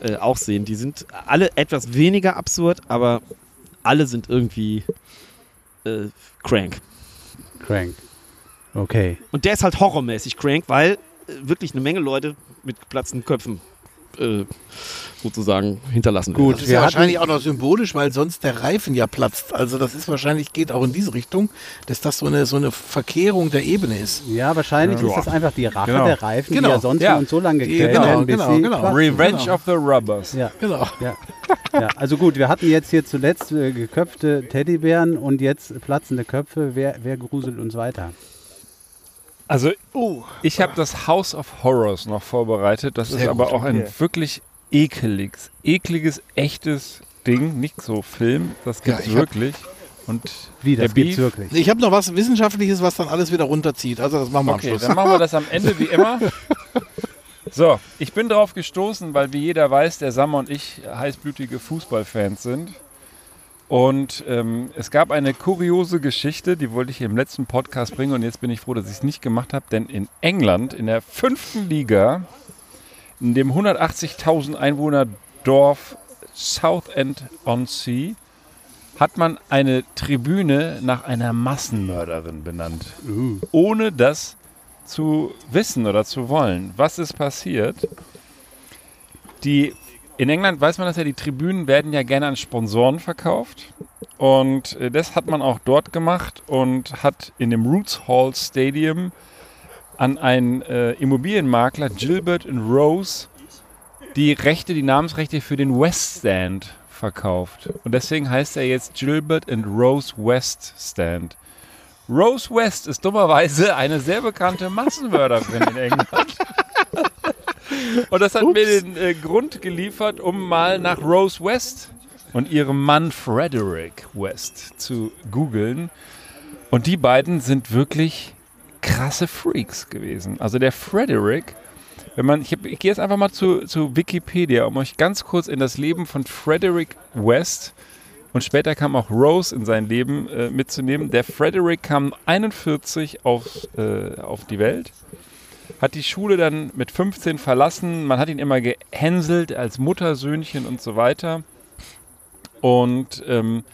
äh, auch sehen. Die sind alle etwas weniger absurd, aber alle sind irgendwie äh, crank. Crank. Okay. Und der ist halt horrormäßig crank, weil äh, wirklich eine Menge Leute mit geplatzten Köpfen äh, sozusagen hinterlassen werden. Das ist ja wahrscheinlich auch noch symbolisch, weil sonst der Reifen ja platzt. Also das ist wahrscheinlich, geht auch in diese Richtung, dass das so eine, so eine Verkehrung der Ebene ist. Ja, wahrscheinlich Ja. ist das einfach die Rache Genau. der Reifen, Genau. die ja sonst Ja. schon so lange Die- gequält genau, werden, bis genau, sie genau. platzen. Revenge Genau. of the Rubbers. Ja, Genau. ja. ja, also gut, wir hatten jetzt hier zuletzt äh, geköpfte Teddybären und jetzt platzende Köpfe. Wer, wer gruselt uns weiter? Also, ich habe das House of Horrors noch vorbereitet. Das ist Sehr aber gut, auch ein okay. wirklich ekeliges, ekliges, echtes Ding. Nicht so Film, das Ja, gibt's ich hab- wirklich. Und Wie, das gibt's Beef- wirklich. Ich habe noch was Wissenschaftliches, was dann alles wieder runterzieht. Also das machen wir Okay, am Schluss. dann machen wir das am Ende wie immer. So, ich bin darauf gestoßen, weil wie jeder weiß, der Sammer und ich heißblütige Fußballfans sind. Und ähm, es gab eine kuriose Geschichte, die wollte ich im letzten Podcast bringen und jetzt bin ich froh, dass ich es nicht gemacht habe, denn in England, in der fünften Liga, in dem 180.000 Einwohner Dorf Southend-on-Sea, hat man eine Tribüne nach einer Massenmörderin benannt ohne das zu wissen oder zu wollen. Was ist passiert? Die, in England weiß man das ja, die Tribünen werden ja gerne an Sponsoren verkauft. Und äh, das hat man auch dort gemacht und hat in dem Roots Hall Stadium an einen äh, Immobilienmakler Gilbert Rose die Rechte, die Namensrechte für den West Stand verkauft. Und deswegen heißt er jetzt Gilbert and Rose West Stand. Rose West ist dummerweise eine sehr bekannte Massenmörderin in England. Und das hat mir den äh, Grund geliefert, um mal nach Rose West und ihrem Mann Frederick West zu googeln. Und die beiden sind wirklich krasse Freaks gewesen. Also der Frederick, wenn man, ich, ich gehe jetzt einfach mal zu, zu Wikipedia, um euch ganz kurz in das Leben von Frederick West und später kam auch Rose in sein Leben äh, mitzunehmen. Der Frederick kam 41 auf, äh, auf die Welt, hat die Schule dann mit 15 verlassen. Man hat ihn immer gehänselt als Muttersöhnchen und so weiter. Und ähm,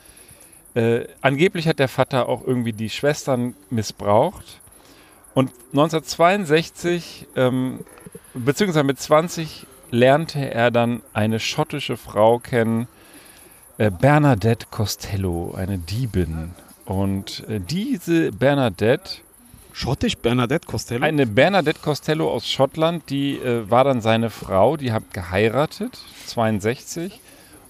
äh, angeblich hat der Vater auch irgendwie die Schwestern missbraucht. Und 1962, ähm, beziehungsweise mit 20, lernte er dann eine schottische Frau kennen, äh, Bernadette Costello, eine Diebin. Und äh, diese Bernadette, Schottisch Bernadette Costello? eine Bernadette Costello aus Schottland, die äh, war dann seine Frau, die hat geheiratet, 62.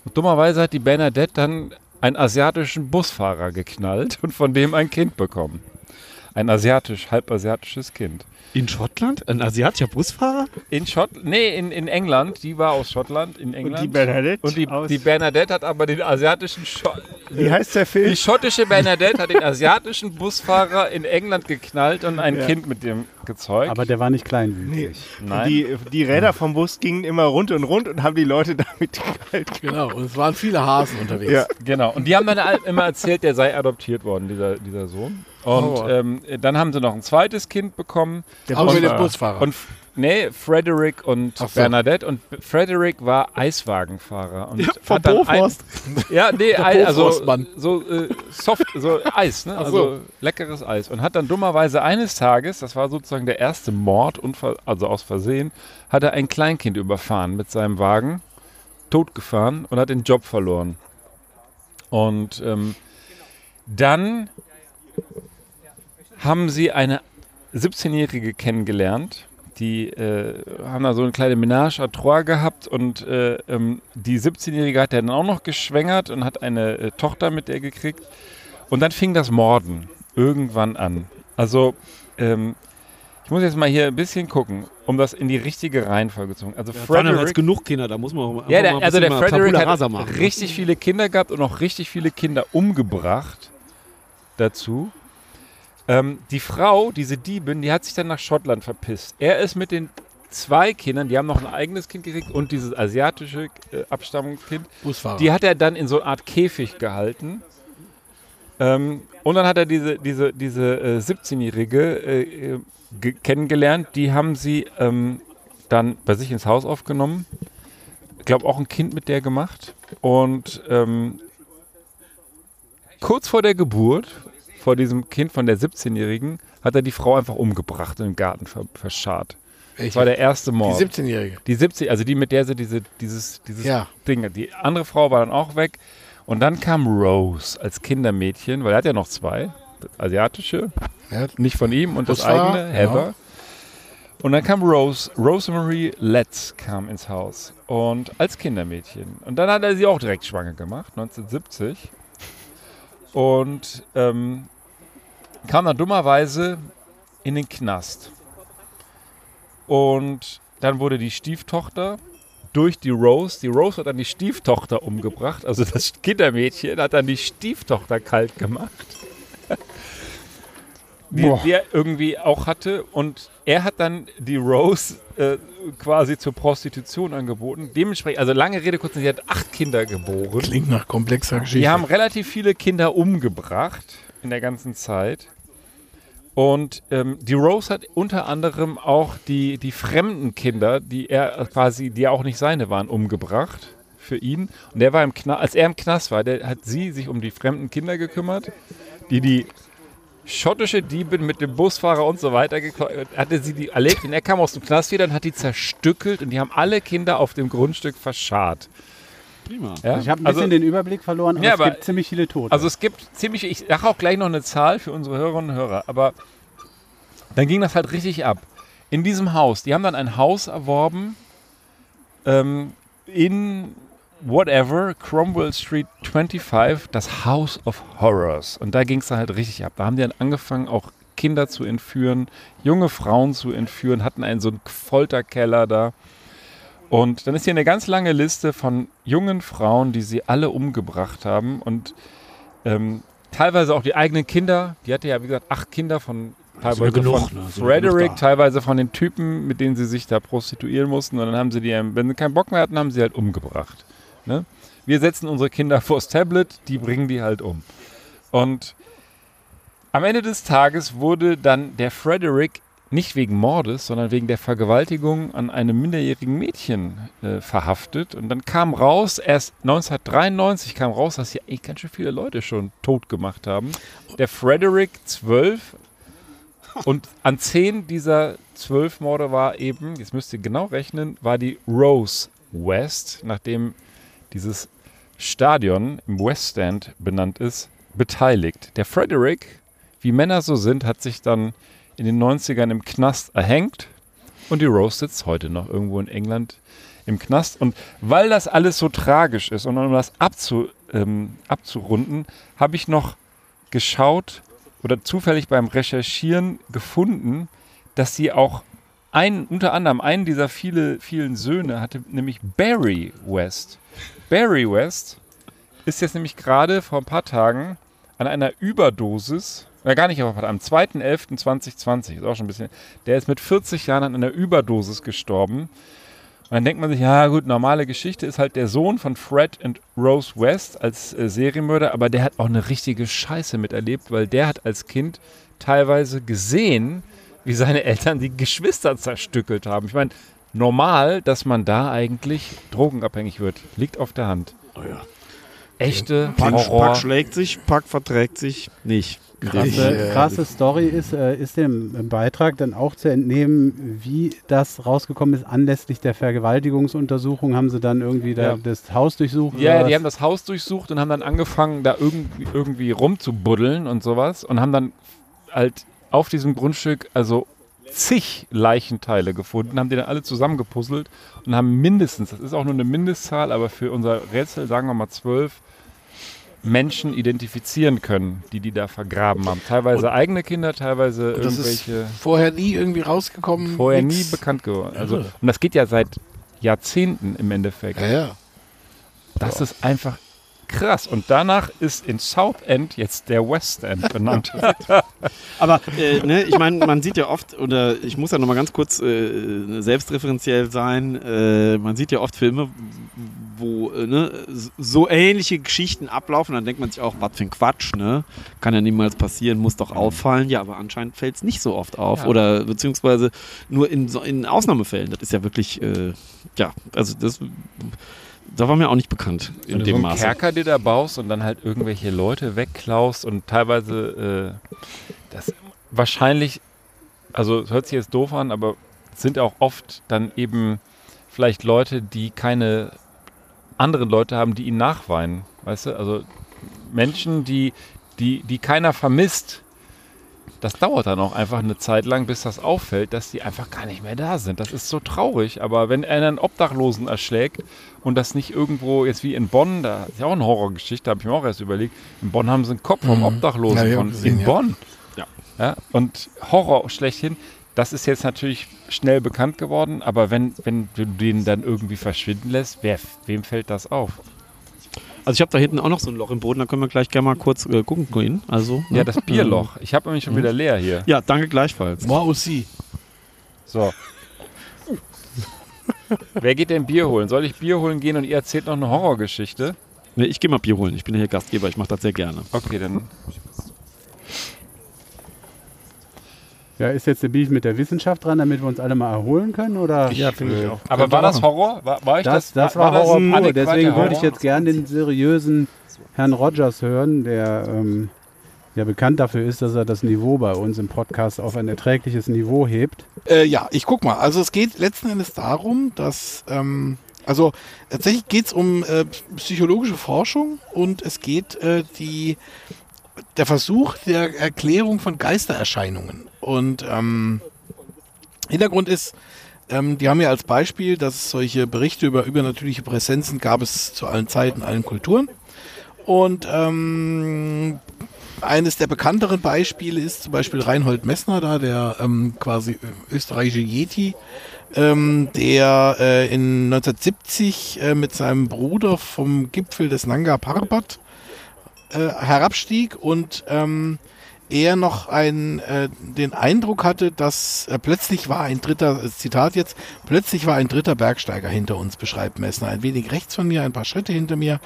Und dummerweise hat die Bernadette dann einen asiatischen Busfahrer geknallt und von dem ein Kind bekommen. Ein asiatisch, halbasiatisches Kind. In Schottland? Ein asiatischer Busfahrer? In Schott nee, in, in England, die war aus Schottland, in England. die Bernadette Und die, aus- die Bernadette hat aber den asiatischen Scho Wie heißt der Film? Die schottische Bernadette hat den asiatischen Busfahrer in England geknallt und ein Ja. Kind mit dem gezeugt. Aber der war nicht kleinwüchsig. Nein. Die, die Räder vom Bus gingen immer rund und rund und haben die Leute damit gehalten. Genau, und es waren viele Hasen unterwegs. Ja. Genau. Und die haben dann all- immer erzählt, der sei adoptiert worden, dieser, dieser Sohn. Und Oh. ähm, dann haben sie noch ein zweites Kind bekommen. Der Auch mit dem äh, Busfahrer. Und nee, Frederick und so. Bernadette. Und Frederick war Eiswagenfahrer. Und dann ein- Bofrost. Ja, nee, Ei- also so äh, soft, so Eis, ne? Ach Also leckeres Eis. Und hat dann dummerweise eines Tages, das war sozusagen der erste Mord, also aus Versehen, hat er ein Kleinkind überfahren mit seinem Wagen, totgefahren und hat den Job verloren. Und ähm, dann haben sie eine 17-Jährige kennengelernt. Die äh, haben da so eine kleine Ménage à trois gehabt und äh, ähm, die 17-Jährige hat er dann auch noch geschwängert und hat eine äh, Tochter mit der gekriegt. Und dann fing das Morden irgendwann an. Also, ähm, ich muss jetzt mal hier ein bisschen gucken, um das in die richtige Reihenfolge zu bringen. Also, Ja, Frederick. genug Kinder, da muss man auch Ja, der, mal also der Frederick hat machen. ne? richtig viele Kinder gehabt und auch richtig viele Kinder umgebracht dazu. Ähm, die Frau, diese Diebin, die hat sich dann nach Schottland verpisst. Er ist mit den zwei Kindern, die haben noch ein eigenes Kind gekriegt und dieses asiatische äh, Abstammungskind, Busfahrer. die hat er dann in so eine Art Käfig gehalten. Ähm, und dann hat er diese, diese, diese äh, 17-Jährige äh, äh, ge- kennengelernt. Die haben sie ähm, dann bei sich ins Haus aufgenommen. Ich glaube, auch ein Kind mit der gemacht. Und ähm, kurz vor der Geburt, vor diesem Kind von der 17-Jährigen, hat er die Frau einfach umgebracht und im Garten ver verscharrt. Das Welche? war der erste Mord. Die 17-Jährige. Die 70, also die, mit der sie diese, dieses, dieses Ja. Ding. Die andere Frau war dann auch weg. Und dann kam Rose als Kindermädchen, weil er hat ja noch zwei. Das asiatische, Ja. nicht von ihm, und das Busfahrer, eigene, Heather. genau. Und dann kam Rose, Rosemary Letts kam ins Haus. Und als Kindermädchen. Und dann hat er sie auch direkt schwanger gemacht, 1970. Und ähm, kam dann dummerweise in den Knast. Und dann wurde die Stieftochter durch die Rose, die Rose hat dann die Stieftochter umgebracht, also das Kindermädchen hat dann die Stieftochter kalt gemacht. Die, er irgendwie auch hatte und er hat dann die Rose äh, quasi zur Prostitution angeboten. Dementsprechend, also lange Rede, kurz, sie hat acht Kinder geboren. Klingt nach komplexer Geschichte. Die haben relativ viele Kinder umgebracht in der ganzen Zeit. Und ähm, die Rose hat unter anderem auch die, die fremden Kinder, die er quasi, die auch nicht seine waren, umgebracht für ihn. Und der war im Knast, als er im Knast war, der hat sie sich um die fremden Kinder gekümmert, die die schottische Diebin mit dem Busfahrer und so weiter hatte sie die erlebt und er kam aus dem Knast wieder und hat die zerstückelt und die haben alle Kinder auf dem Grundstück verscharrt. Prima. Ja? Ich habe ein Also- bisschen den Überblick verloren, aber Ja, es aber- gibt ziemlich viele Tote. Also es gibt ziemlich, ich sage auch gleich noch eine Zahl für unsere Hörerinnen und Hörer, aber dann ging das halt richtig ab. In diesem Haus, die haben dann ein Haus erworben ähm, in whatever, Cromwell Street 25, das House of Horrors. Und da ging es dann halt richtig ab. Da haben die dann angefangen, auch Kinder zu entführen, junge Frauen zu entführen, hatten einen so einen Folterkeller da. Und dann ist hier eine ganz lange Liste von jungen Frauen, die sie alle umgebracht haben und ähm, teilweise auch die eigenen Kinder. Die hatte ja, wie gesagt, acht Kinder von teilweise genug, von ne? Frederick, teilweise von den Typen, mit denen sie sich da prostituieren mussten. Und dann haben sie die, wenn sie keinen Bock mehr hatten, haben sie halt umgebracht. Ne? Wir setzen unsere Kinder vors Tablet, die bringen die halt um. Und am Ende des Tages wurde dann der Frederick nicht wegen Mordes, sondern wegen der Vergewaltigung an einem minderjährigen Mädchen äh, verhaftet. Und dann kam raus, erst 1993 kam raus, dass hier eigentlich ganz schön viele Leute schon tot gemacht haben. Der Frederick 12 und an zehn dieser zwölf Morde war eben, jetzt müsst ihr genau rechnen, war die Rose West, nachdem dieses Stadion im West Stand benannt ist, beteiligt. Der Frederick, wie Männer so sind, hat sich dann in den 90ern im Knast erhängt und die Rose sitzt heute noch irgendwo in England im Knast. Und weil das alles so tragisch ist und um das abzu, ähm, abzurunden, habe ich noch geschaut oder zufällig beim Recherchieren gefunden, dass sie auch einen, unter anderem einen dieser viele, vielen Söhne hatte, nämlich Barry West. Barry West ist jetzt nämlich gerade vor ein paar Tagen an einer Überdosis, oder gar nicht, aber am 2.11.2020, ist auch schon ein bisschen, der ist mit 40 Jahren an einer Überdosis gestorben. Und dann denkt man sich, ja gut, normale Geschichte ist halt der Sohn von Fred und Rose West als äh, Serienmörder, aber der hat auch eine richtige Scheiße miterlebt, weil der hat als Kind teilweise gesehen, wie seine Eltern die Geschwister zerstückelt haben. Ich meine, normal, dass man da eigentlich drogenabhängig wird. Liegt auf der Hand. Oh ja. Echte Pack, Horror. Pack schlägt sich, Pack verträgt sich nicht. Krasse, krasse Story ist, äh, ist dem im Beitrag dann auch zu entnehmen, wie das rausgekommen ist. Anlässlich der Vergewaltigungsuntersuchung haben sie dann irgendwie da Ja. das Haus durchsucht. Ja, die was? haben das Haus durchsucht und haben dann angefangen, da irgendwie, irgendwie rumzubuddeln und sowas und haben dann halt auf diesem Grundstück also zig Leichenteile gefunden, haben die dann alle zusammengepuzzelt und haben mindestens, das ist auch nur eine Mindestzahl, aber für unser Rätsel sagen wir mal zwölf Menschen identifizieren können, die die da vergraben haben. Teilweise eigene Kinder, teilweise Und irgendwelche vorher nie irgendwie rausgekommen. vorher nix. nie bekannt geworden. Also, und das geht ja seit Jahrzehnten im Endeffekt. Ja, ja. Das ist einfach krass. Und danach ist in South End jetzt der West End benannt. Aber äh, ne, ich meine, man sieht ja oft, oder ich muss ja nochmal ganz kurz äh, selbstreferenziell sein, äh, man sieht ja oft Filme, wo äh, ne, so ähnliche Geschichten ablaufen, dann denkt man sich auch, was für ein Quatsch, ne? Kann ja niemals passieren, muss doch auffallen. Ja, aber anscheinend fällt es nicht so oft auf. Ja. Oder beziehungsweise nur in, in Ausnahmefällen. Das ist ja wirklich, äh, ja, also das, da war mir auch nicht bekannt in dem so einen Maße. Kerker dir da baust und dann halt irgendwelche Leute wegklaust und teilweise äh, das wahrscheinlich, also es hört sich jetzt doof an, aber es sind auch oft dann eben vielleicht Leute, die keine anderen Leute haben, die ihnen nachweinen. Weißt du? Also Menschen, die, die, die keiner vermisst. Das dauert dann auch einfach eine Zeit lang, bis das auffällt, dass die einfach gar nicht mehr da sind. Das ist so traurig. Aber wenn einer einen Obdachlosen erschlägt und das nicht irgendwo, jetzt wie in Bonn, da ist ja auch eine Horrorgeschichte, habe ich mir auch erst überlegt. In Bonn haben sie einen Kopf vom Mhm. Obdachlosen Ja, von, gesehen, in ja. Bonn. Ja. ja. Und Horror schlechthin. Das ist jetzt natürlich schnell bekannt geworden, aber wenn, wenn du den dann irgendwie verschwinden lässt, wer, wem fällt das auf? Also ich habe da hinten auch noch so ein Loch im Boden, da können wir gleich gerne mal kurz äh, gucken gehen. Also, ne? Ja, das Bierloch. Ich habe nämlich schon wieder leer hier. Ja, danke gleichfalls. Moi aussi. So. Wer geht denn Bier holen? Soll ich Bier holen gehen und ihr erzählt noch eine Horrorgeschichte? Nee, ich gehe mal Bier holen. Ich bin ja hier Gastgeber, ich mache das sehr gerne. Okay, dann. Ja, ist jetzt der Beef mit der Wissenschaft dran, damit wir uns alle mal erholen können? Oder? Ja, finde ich auch. Aber war das. Horror? War, war ich Das, das war, das Horror ein pur. Deswegen würde ich jetzt gern den seriösen Herrn Rogers hören, der ähm, ja bekannt dafür ist, dass er das Niveau bei uns im Podcast auf ein erträgliches Niveau hebt. Äh, ja, ich guck mal. Also es geht letzten Endes darum, dass ähm, also tatsächlich geht es um äh, psychologische Forschung und es geht äh, die der Versuch der Erklärung von Geistererscheinungen. Und ähm, Hintergrund ist, ähm, die haben ja als Beispiel, dass solche Berichte über übernatürliche Präsenzen gab es zu allen Zeiten, allen Kulturen. Und ähm, eines der bekannteren Beispiele ist zum Beispiel Reinhold Messner, da der ähm, quasi österreichische Yeti, ähm, der äh, in 1970 äh, mit seinem Bruder vom Gipfel des Nanga Parbat äh, herabstieg und ähm, er noch ein, äh, den Eindruck hatte, dass äh, plötzlich war ein dritter, äh, Zitat jetzt, plötzlich war ein dritter Bergsteiger hinter uns, beschreibt Messner. Ein wenig rechts von mir, ein paar Schritte hinter mir,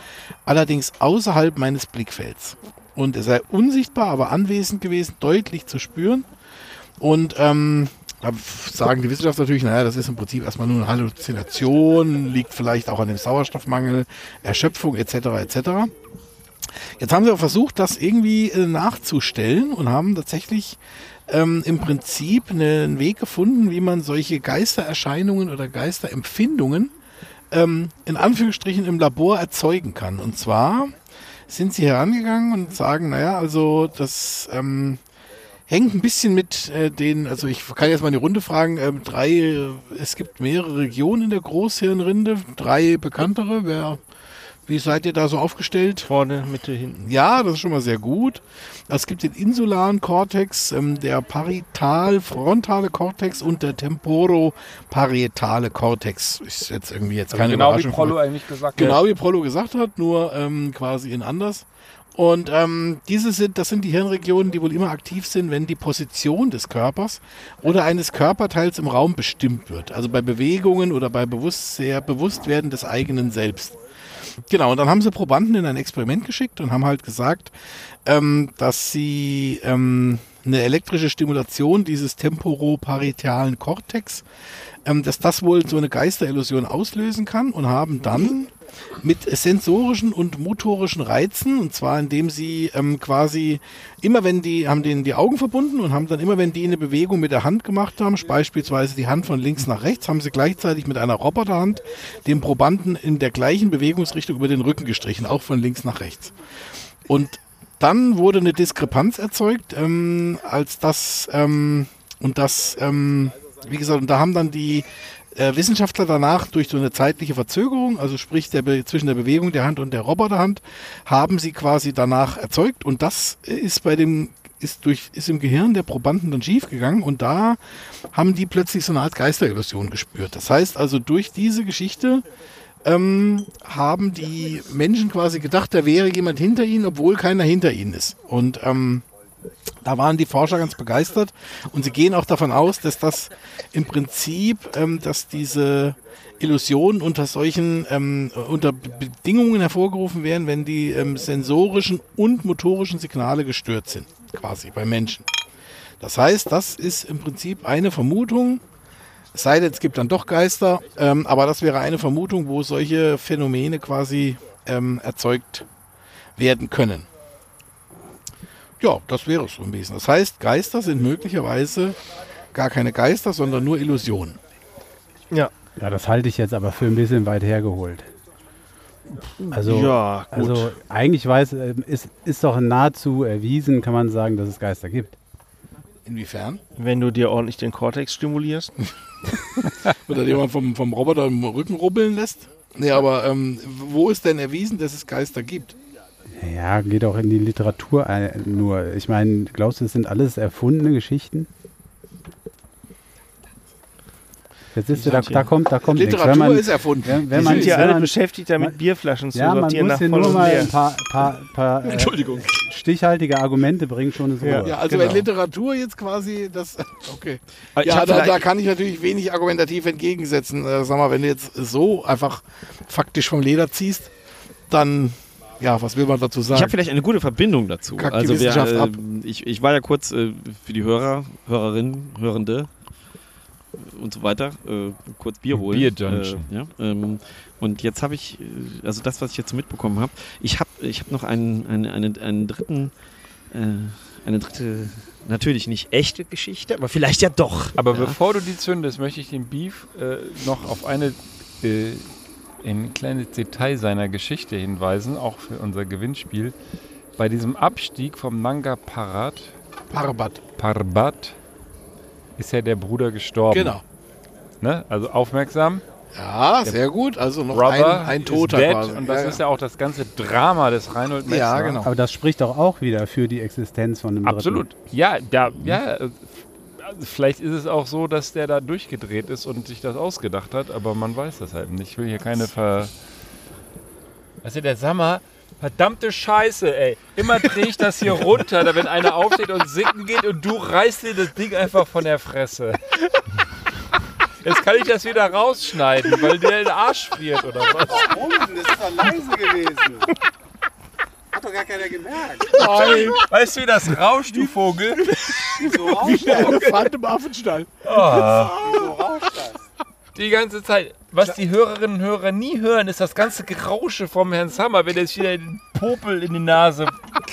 allerdings außerhalb meines Blickfelds. Und er sei unsichtbar, aber anwesend gewesen, deutlich zu spüren. Und ähm, da sagen die Wissenschaftler natürlich, naja, das ist im Prinzip erstmal nur eine Halluzination, liegt vielleicht auch an dem Sauerstoffmangel, Erschöpfung etc. etc. Jetzt haben sie aber versucht, das irgendwie äh, nachzustellen und haben tatsächlich ähm, im Prinzip einen Weg gefunden, wie man solche Geistererscheinungen oder Geisterempfindungen ähm, in Anführungsstrichen im Labor erzeugen kann. Und zwar sind sie herangegangen und sagen, naja, also das ähm, hängt ein bisschen mit äh, den, also ich kann jetzt mal in die Runde fragen, ähm, drei, es gibt mehrere Regionen in der Großhirnrinde, drei bekanntere, wer, wie seid ihr da so aufgestellt? Vorne, Mitte, hinten. Ja, das ist schon mal sehr gut. Es gibt den insularen Kortex, ähm, der parital-frontale Kortex und der temporo-parietale Kortex. Ist jetzt irgendwie jetzt keine genau wie Überraschung. Prollo eigentlich gesagt Genau wie Prollo gesagt hat, nur ähm, quasi in anders. Und ähm, diese sind, das sind die Hirnregionen, die wohl immer aktiv sind, wenn die Position des Körpers oder eines Körperteils im Raum bestimmt wird. Also bei Bewegungen oder bei Bewusstsein, Bewusstwerden des eigenen Selbst. Genau, und dann haben sie Probanden in ein Experiment geschickt und haben halt gesagt, ähm, dass sie ähm, eine elektrische Stimulation dieses temporoparietalen Kortex, ähm, dass das wohl so eine Geisterillusion auslösen kann und haben dann mit sensorischen und motorischen Reizen, und zwar indem sie ähm, quasi immer wenn die, haben denen die Augen verbunden und haben dann immer wenn die eine Bewegung mit der Hand gemacht haben, beispielsweise die Hand von links nach rechts, haben sie gleichzeitig mit einer Roboterhand dem Probanden in der gleichen Bewegungsrichtung über den Rücken gestrichen, auch von links nach rechts. Und dann wurde eine Diskrepanz erzeugt, ähm, als das ähm, und das, ähm, wie gesagt, und da haben dann die äh, Wissenschaftler danach durch so eine zeitliche Verzögerung, also sprich der zwischen der Bewegung der Hand und der Roboterhand, haben sie quasi danach erzeugt und das ist bei dem ist durch ist im Gehirn der Probanden dann schief gegangen und da haben die plötzlich so eine Art Geisterillusion gespürt. Das heißt also durch diese Geschichte ähm, haben die Menschen quasi gedacht, da wäre jemand hinter ihnen, obwohl keiner hinter ihnen ist. Und ähm, da waren die Forscher ganz begeistert und sie gehen auch davon aus, dass das im Prinzip, ähm, dass diese Illusionen unter solchen ähm, unter Bedingungen hervorgerufen werden, wenn die ähm, sensorischen und motorischen Signale gestört sind, quasi bei Menschen. Das heißt, das ist im Prinzip eine Vermutung, es sei denn, es gibt dann doch Geister, ähm, aber das wäre eine Vermutung, wo solche Phänomene quasi ähm, erzeugt werden können. Ja, das wäre es so im Wesentlichen. Das heißt, Geister sind möglicherweise gar keine Geister, sondern nur Illusionen. Ja. Ja, das halte ich jetzt aber für ein bisschen weit hergeholt. Also, Ja, gut. also eigentlich weiß, äh, ist, ist doch nahezu erwiesen, kann man sagen, dass es Geister gibt. Inwiefern? Wenn du dir ordentlich den Kortex stimulierst. Oder jemand vom, vom Roboter im Rücken rubbeln lässt? Nee, aber ähm, wo ist denn erwiesen, dass es Geister gibt? Ja, geht auch in die Literatur ein, nur. Ich meine, glaubst du, das sind alles erfundene Geschichten? Jetzt ist du, da, da kommt, da kommt nichts. Literatur Wenn man, ist erfunden. wenn, wenn man, sind hier alle man, beschäftigt, damit man- Bierflaschen zu ja, man sortieren muss nach hier voll nur mal ein paar, paar, paar äh, Entschuldigung. stichhaltige Argumente bringen, schon ist Ja. Ja, also Genau. wenn Literatur jetzt quasi das. Okay. Ja, da, da kann ich natürlich wenig argumentativ entgegensetzen. Äh, sag mal, wenn du jetzt so einfach faktisch vom Leder ziehst, dann, ja, was will man dazu Ich sagen? habe vielleicht eine gute Verbindung dazu. Kackt die also wir, äh, ab. ich, ich war ja kurz äh, für die Hörer, Hörerinnen, Hörende und so weiter, äh, kurz Bier holen. Bier Junction. Äh, ja, ähm, und jetzt habe ich, äh, also das, was ich jetzt so mitbekommen habe, ich habe ich hab noch einen, einen, einen, einen dritten, äh, eine dritte, natürlich nicht echte Geschichte, aber vielleicht ja doch. Aber ja. bevor du die zündest, möchte ich den Beef äh, noch auf eine äh, ein kleines Detail seiner Geschichte hinweisen, auch für unser Gewinnspiel. Bei diesem Abstieg vom Nanga Parbat, Parbat. Parbat ist ja der Bruder gestorben. Genau. Ne? Also aufmerksam. Ja, sehr gut. Also noch ein, ein Toter dead. quasi. Und das ja, ist ja auch das ganze Drama des Reinhold Messner. Ja, genau. Aber das spricht doch auch wieder für die Existenz von einem Absolut. Ja, da, ja, vielleicht ist es auch so, dass der da durchgedreht ist und sich das ausgedacht hat, aber man weiß das halt nicht. Ich will hier keine Ver. Also der Sammer, verdammte Scheiße, ey. Immer drehe ich das hier runter, da wenn einer aufsteht und singen geht und du reißt dir das Ding einfach von der Fresse. Jetzt kann ich das wieder rausschneiden, weil der den Arsch friert oder was? Warum? Das ist doch leise gewesen. Hat doch gar keiner gemerkt. Nein. Weißt du, wie das rauscht, du Vogel? Wieso rauscht Wie der Elefant im Affenstall. Oh. Wieso rauscht das? Die ganze Zeit. Was die Hörerinnen und Hörer nie hören, ist das ganze Gerausche vom Herrn Sammer, wenn er jetzt wieder den Popel in die Nase.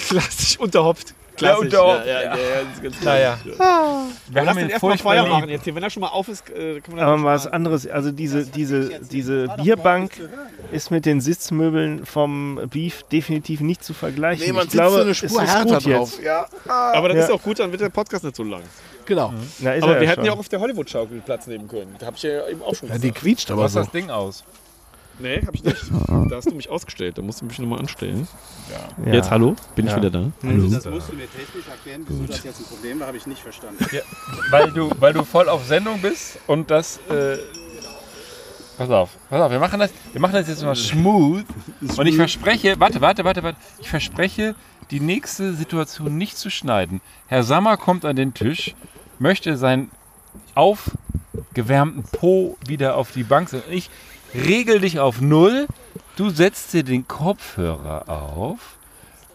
klassisch unterhopft. Ja, unterhopft, Ja, ja, ja. ja, ja, ist ganz Naja. Wir Lass haben den ihn erstmal furchtbar Feuer machen jetzt hier. Wenn er schon mal auf ist, äh, kann man Aber das mal was anderes, also diese, diese, diese Bierbank ist mit den Sitzmöbeln vom Beef definitiv nicht zu vergleichen. Nee, man ich sitzt glaube, so eine es Spur ist härter gut drauf. jetzt. Ja, Aber das Ja. ist auch gut, dann wird der Podcast nicht so lang. genau. Na, ist Aber er wir hätten ja schon. auch auf der Hollywood-Schaukel Platz nehmen können. Da habe ich ja eben auch schon Ja, die gesagt. quietscht aber Was so. das Ding aus? Nee, habe ich nicht. Da hast du mich ausgestellt. Da musst du mich nochmal anstellen. Ja. Jetzt, hallo? Bin ich wieder da? Also das musst du mir technisch erklären, wieso das jetzt ein Problem war, habe ich nicht verstanden. Weil du, weil du voll auf Sendung bist und das. Äh, pass auf, pass auf, wir machen das, wir machen das jetzt mal smooth. Und ich verspreche, warte, warte, warte, warte. Ich verspreche, die nächste Situation nicht zu schneiden. Herr Sammer kommt an den Tisch, möchte seinen aufgewärmten Po wieder auf die Bank setzen. Ich regel dich auf Null. Du setzt dir den Kopfhörer auf,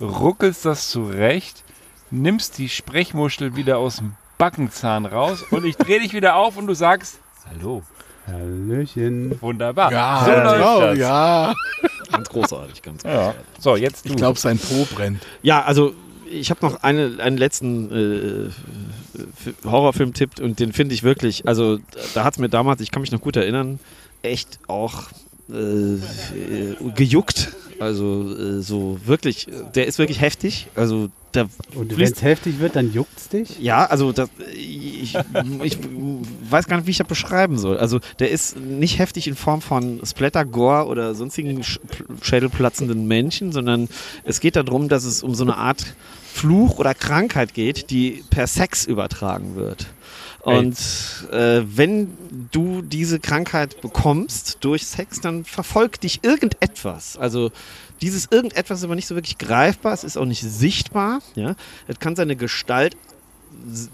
ruckelst das zurecht, nimmst die Sprechmuschel wieder aus dem Backenzahn raus und ich drehe dich wieder auf und du sagst Hallo. Hallöchen. Wunderbar. Ja, so läuft genau, das. ja. Ganz großartig, ganz Ja. großartig. So, jetzt du. Ich glaube, sein Po brennt. Ja, also ich habe noch eine, einen letzten äh, Horrorfilm-Tipp und den finde ich wirklich, also da hat es mir damals, ich kann mich noch gut erinnern, echt auch äh, äh, gejuckt. Also äh, so wirklich, der ist wirklich heftig. Also da Und wenn es heftig wird, dann juckt's dich? ja, also das, ich, ich weiß gar nicht, wie ich das beschreiben soll. Also der ist nicht heftig in Form von Splatter, Gore oder sonstigen sch schädelplatzenden Menschen, sondern es geht darum, dass es um so eine Art Fluch oder Krankheit geht, die per Sex übertragen wird. Und äh, wenn du diese Krankheit bekommst durch Sex, dann verfolgt dich irgendetwas. Also dieses irgendetwas ist aber nicht so wirklich greifbar, es ist auch nicht sichtbar. Ja? Es kann seine Gestalt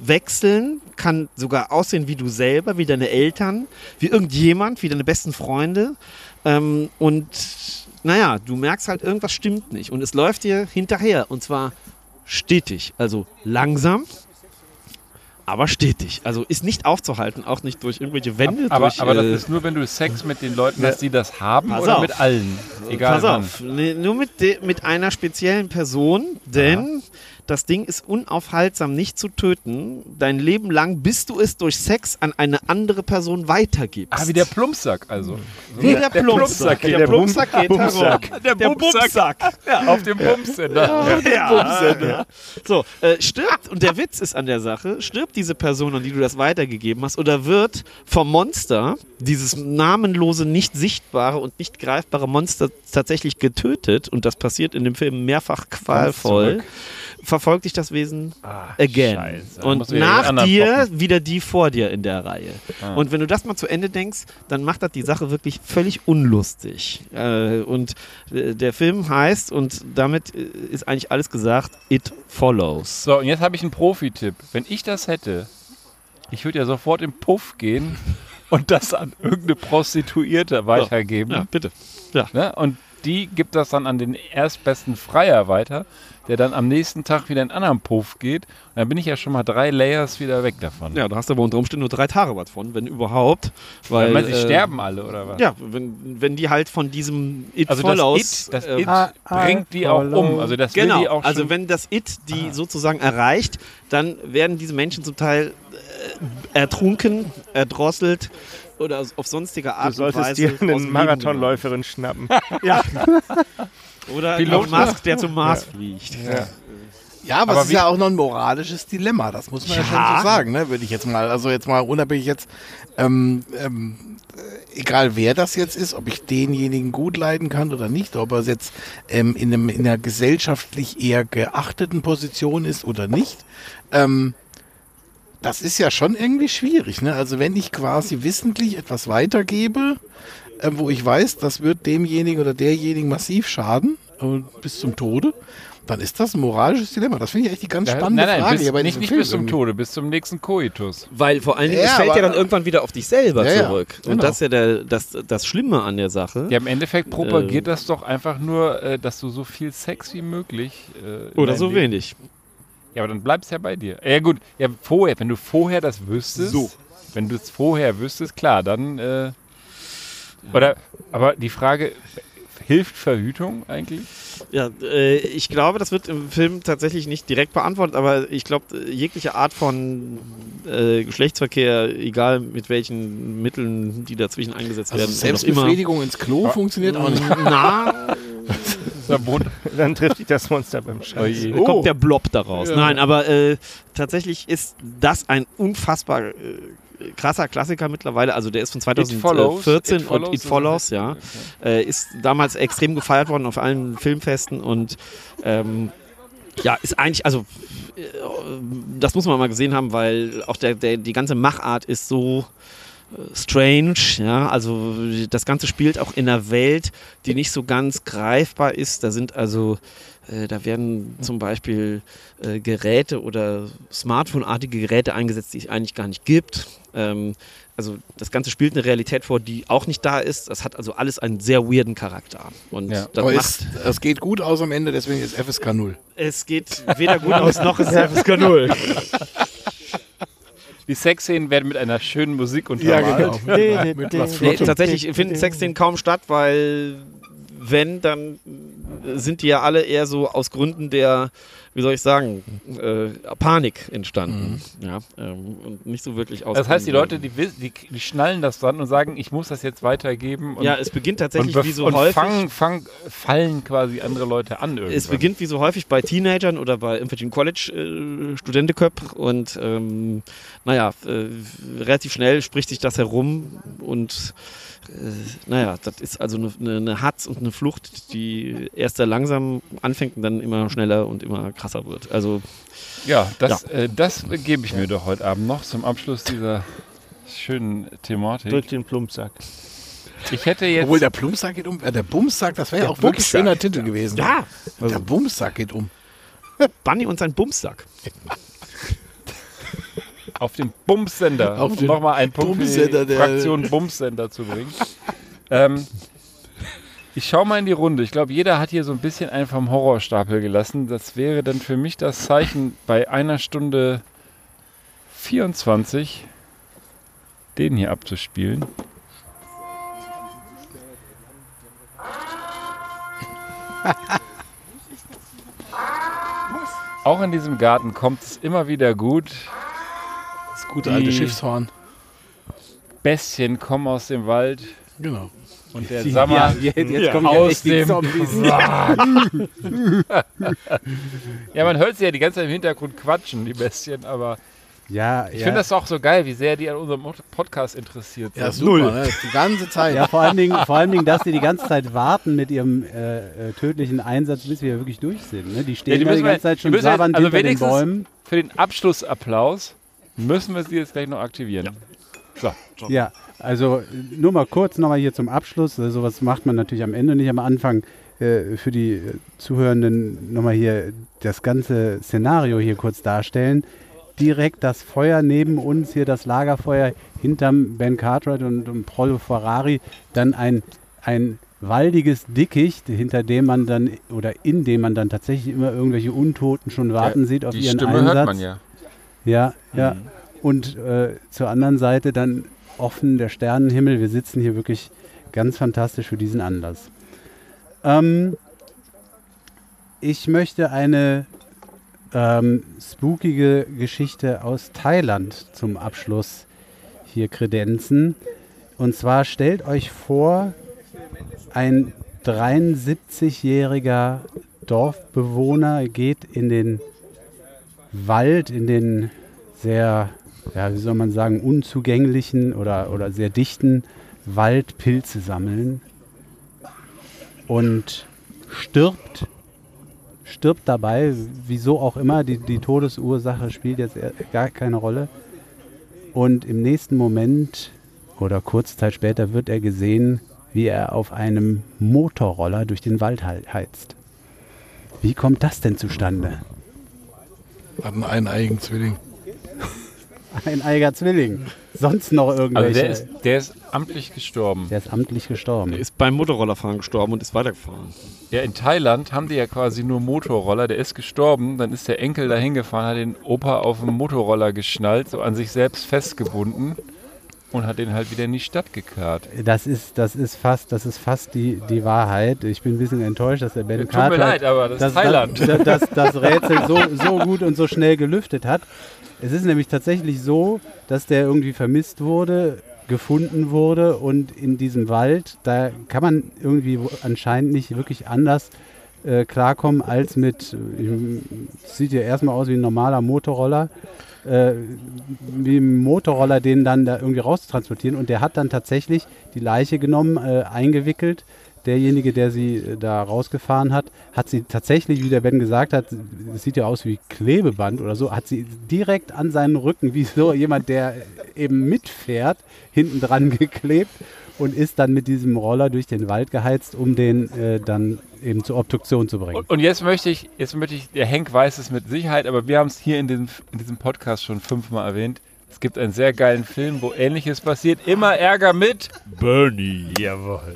wechseln, kann sogar aussehen wie du selber, wie deine Eltern, wie irgendjemand, wie deine besten Freunde. Ähm, und naja, du merkst halt, irgendwas stimmt nicht. Und es läuft dir hinterher. Und zwar stetig. Also langsam, aber stetig. Also ist nicht aufzuhalten, auch nicht durch irgendwelche Wände. aber, durch, aber das äh, ist nur, wenn du Sex mit den Leuten Ja. hast, die das haben oder auf. mit allen. Egal Pass wann. auf, nee, nur mit, de, mit einer speziellen Person, denn das Ding ist unaufhaltsam nicht zu töten. Dein Leben lang, bis du es durch Sex an eine andere Person weitergibst. Ah, wie der Plumpsack also. Wie der Plumpsack. geht. Der Plumpsack geht herum. Der Bumsack. Ja. Auf dem Bumsender. Ja, ja. So, äh, stirbt, und der Witz ist an der Sache, stirbt diese Person, an die du das weitergegeben hast, oder wird vom Monster, dieses namenlose, nicht sichtbare und nicht greifbare Monster tatsächlich getötet, und das passiert in dem Film mehrfach qualvoll, zurück. Verfolgt dich das Wesen again. Scheiße. Und ja nach dir poppen. wieder die vor dir in der Reihe. Ah. Und wenn du das mal zu Ende denkst, dann macht das die Sache wirklich völlig unlustig. Äh, und äh, der Film heißt, und damit äh, ist eigentlich alles gesagt, It Follows. So, und jetzt habe ich einen Profi-Tipp. Wenn ich das hätte, ich würde ja sofort im Puff gehen und das an irgendeine Prostituierte weitergeben. Ja, bitte. Ja. Ne? Und die gibt das dann an den erstbesten Freier weiter, der dann am nächsten Tag wieder in einen anderen Puff geht. Und dann bin ich ja schon mal drei Layers wieder weg davon. Ja, da hast du aber unter Umständen nur drei Tage was von, wenn überhaupt. Weil, Weil man, sie äh, sterben alle, oder was? Ja, wenn, wenn die halt von diesem It Also Follows. das It, das äh, It Ah, bringt die auch um. Also das will Genau, die auch also wenn das It die sozusagen erreicht, dann werden diese Menschen zum Teil äh, ertrunken, erdrosselt oder auf sonstige Art Du und solltest Weise dir aus dem eine Marathonläuferin schnappen. Ja. Oder Pilot. Elon Musk, der zum Mars fliegt. Ja, aber, Aber es ist ja auch noch ein moralisches Dilemma, das muss man ja, Ja. schon so sagen, ne? würde ich jetzt mal, also jetzt mal unabhängig jetzt, ähm, ähm, äh, egal wer das jetzt ist, ob ich denjenigen gut leiden kann oder nicht, ob er jetzt ähm, in, einem, in einer gesellschaftlich eher geachteten Position ist oder nicht, ähm, das ist ja schon irgendwie schwierig. Ne? Also wenn ich quasi wissentlich etwas weitergebe, äh, wo ich weiß, das wird demjenigen oder derjenigen massiv schaden, bis zum Tode, dann ist das ein moralisches Dilemma. Das finde ich echt die ganz Ja, spannende nein, nein, Frage. bis, nicht, nicht Film bis zum irgendwie. Tode, bis zum nächsten Koitus. Weil vor allen Dingen, Ja, es fällt ja dann irgendwann wieder auf dich selber Ja, ja, zurück. Und genau. das ist ja der, das, das Schlimme an der Sache. Ja, im Endeffekt propagiert Äh, das doch einfach nur, äh, dass du so viel Sex wie möglich. Äh, Oder so Leben- wenig. Ja, aber dann bleibst ja bei dir. Ja gut, ja vorher, wenn du vorher das wüsstest, So. wenn du es vorher wüsstest, klar, dann äh, oder aber die Frage hilft Verhütung eigentlich? Ja, äh, ich glaube, das wird im Film tatsächlich nicht direkt beantwortet, aber ich glaube, jegliche Art von äh, Geschlechtsverkehr, egal mit welchen Mitteln die dazwischen eingesetzt Also werden, auch immer. Selbstbefriedigung ins Klo funktioniert auch nicht. Na, Dann trifft dich das Monster beim Scheiß. da kommt der Blob daraus. Nein, aber äh, tatsächlich ist das ein unfassbar äh, krasser Klassiker mittlerweile. Also der ist von Follows. 2014 It und Follows It Follows, ja. Äh, ist damals extrem gefeiert worden auf allen Filmfesten und ähm, ja, ist eigentlich, also äh, das muss man mal gesehen haben, weil auch der, der, die ganze Machart ist so strange, ja, also das Ganze spielt auch in einer Welt, die nicht so ganz greifbar ist. Da sind also, äh, da werden zum Beispiel äh, Geräte oder Smartphone-artige Geräte eingesetzt, die es eigentlich gar nicht gibt. Ähm, also das Ganze spielt eine Realität vor, die auch nicht da ist. Das hat also alles einen sehr weirden Charakter. Und Ja. das Aber macht, es, es geht gut aus am Ende, deswegen ist FSK 0. es geht weder gut aus noch ist es FSK 0. Die Sexszenen werden mit einer schönen Musik untermalt. Mit was Nee, tatsächlich finden Sexszenen kaum statt, weil wenn, dann sind die ja alle eher so aus Gründen der, wie soll ich sagen, äh, Panik entstanden. Ja, ähm, und nicht so wirklich aus. Das heißt, die Leute, die, die, die schnallen das dann und sagen, ich muss das jetzt weitergeben. Und, Ja, es beginnt tatsächlich wie so und häufig. fangen, fangen, fallen quasi andere Leute an irgendwann. Es beginnt wie so häufig bei Teenagern oder bei irgendwelchen College-Studentenköpfen und ähm, naja, äh, relativ schnell spricht sich das herum und äh, naja, das ist also eine, eine, Hatz und eine Flucht, die erst sehr langsam anfängt und dann immer schneller und immer krasser wird. Also Ja, das, Äh, das gebe ich mir doch heute Abend noch zum Abschluss dieser schönen Thematik. Drück den Plumpsack. Ich hätte jetzt. Obwohl der Plumpsack geht um. Äh, der Bumsack, das wäre ja auch wirklich Bumsack. schöner Titel gewesen. ja, Der Bumsack geht um. Bunny und sein Bumssack. auf den Bumsender, Auf um den nochmal einen Punkt für Bumsender, die der- Fraktion Bumsender zu bringen. ähm, ich schaue mal in die Runde. Ich glaube, jeder hat hier so ein bisschen einen vom Horrorstapel gelassen. Das wäre dann für mich das Zeichen bei einer Stunde 24 den hier abzuspielen. Auch in diesem Garten kommt es immer wieder gut. Das gute alte Die- Schiffshorn. Bestien kommen aus dem Wald Genau. und der Sommer ja, jetzt, jetzt kommen ja aus echt die dem Zombies. Ja, man hört sie ja die ganze Zeit im Hintergrund quatschen, die Bestien, aber Ja, ich ja. finde das auch so geil, wie sehr die an unserem Podcast interessiert sind. Ja, super. Ne? Die ganze Zeit. Ja, vor allen, Dingen, vor allen Dingen, dass sie die ganze Zeit warten mit ihrem äh, äh, tödlichen Einsatz, bis wir wirklich durch sind. Ne? Die stehen Ja, die da die müssen wir- ganze Zeit die schon sabbernd also hinter den Bäumen. Für den Abschlussapplaus müssen wir sie jetzt gleich noch aktivieren. So. Ja, also nur mal kurz nochmal hier zum Abschluss. Also, sowas macht man natürlich am Ende, nicht am Anfang. Äh, für die äh, Zuhörenden nochmal hier das ganze Szenario hier kurz darstellen. Direkt das Feuer neben uns, hier das Lagerfeuer hinterm Ben Cartwright und, und Prollo Ferrari. Dann ein, ein waldiges Dickicht, hinter dem man dann oder in dem man dann tatsächlich immer irgendwelche Untoten schon warten sieht auf Die ihren Stimme Einsatz. hört man ja. Ja, ja. Und äh, zur anderen Seite dann offen der Sternenhimmel. Wir sitzen hier wirklich ganz fantastisch für diesen Anlass. Ähm, ich möchte eine ähm, spookige Geschichte aus Thailand zum Abschluss hier kredenzen. Und zwar stellt euch vor, ein 73-jähriger Dorfbewohner geht in den Wald, in den sehr, ja, wie soll man sagen, unzugänglichen oder, oder sehr dichten Wald Pilze sammeln und stirbt, stirbt dabei, wieso auch immer, die, die Todesursache spielt jetzt gar keine Rolle. Und im nächsten Moment oder kurze Zeit später wird er gesehen, wie er auf einem Motorroller durch den Wald hei- heizt. Wie kommt das denn zustande? Hatten einen eigenen Zwilling. Ein eiger Zwilling. Sonst noch Also irgendwelche. der ist, der ist amtlich gestorben. der ist amtlich gestorben. Der ist beim Motorrollerfahren gestorben und ist weitergefahren. Ja, in Thailand haben die ja quasi nur Motorroller. Der ist gestorben, dann ist der Enkel da hingefahren, hat den Opa auf dem Motorroller geschnallt, so an sich selbst festgebunden und hat den halt wieder in die Stadt gekarrt. Das ist, das ist fast, das ist fast die, die Wahrheit. Ich bin ein bisschen enttäuscht, dass der Ben Tut mir Cartwright leid, aber das, das, ist Thailand. Das, das, das Rätsel so, so gut und so schnell gelüftet hat. Es ist nämlich tatsächlich so, dass der irgendwie vermisst wurde, gefunden wurde und in diesem Wald, da kann man irgendwie anscheinend nicht wirklich anders äh, klarkommen als mit, sieht ja erstmal aus wie ein normaler Motorroller, äh, wie ein Motorroller den dann da irgendwie raustransportieren und der hat dann tatsächlich die Leiche genommen, äh, eingewickelt, derjenige, der sie äh, da rausgefahren hat, hat sie tatsächlich, wie der Ben gesagt hat, es sieht ja aus wie Klebeband oder so, hat sie direkt an seinen Rücken, wie so jemand, der eben mitfährt, hinten dran geklebt und ist dann mit diesem Roller durch den Wald geheizt, um den äh, dann eben zur Obduktion zu bringen. Und, und jetzt möchte ich, jetzt möchte ich, der Henk weiß es mit Sicherheit, aber wir haben es hier in diesem, in diesem Podcast schon fünfmal erwähnt. Es gibt einen sehr geilen Film, wo ähnliches passiert. Immer Ärger mit Bernie. Jawohl.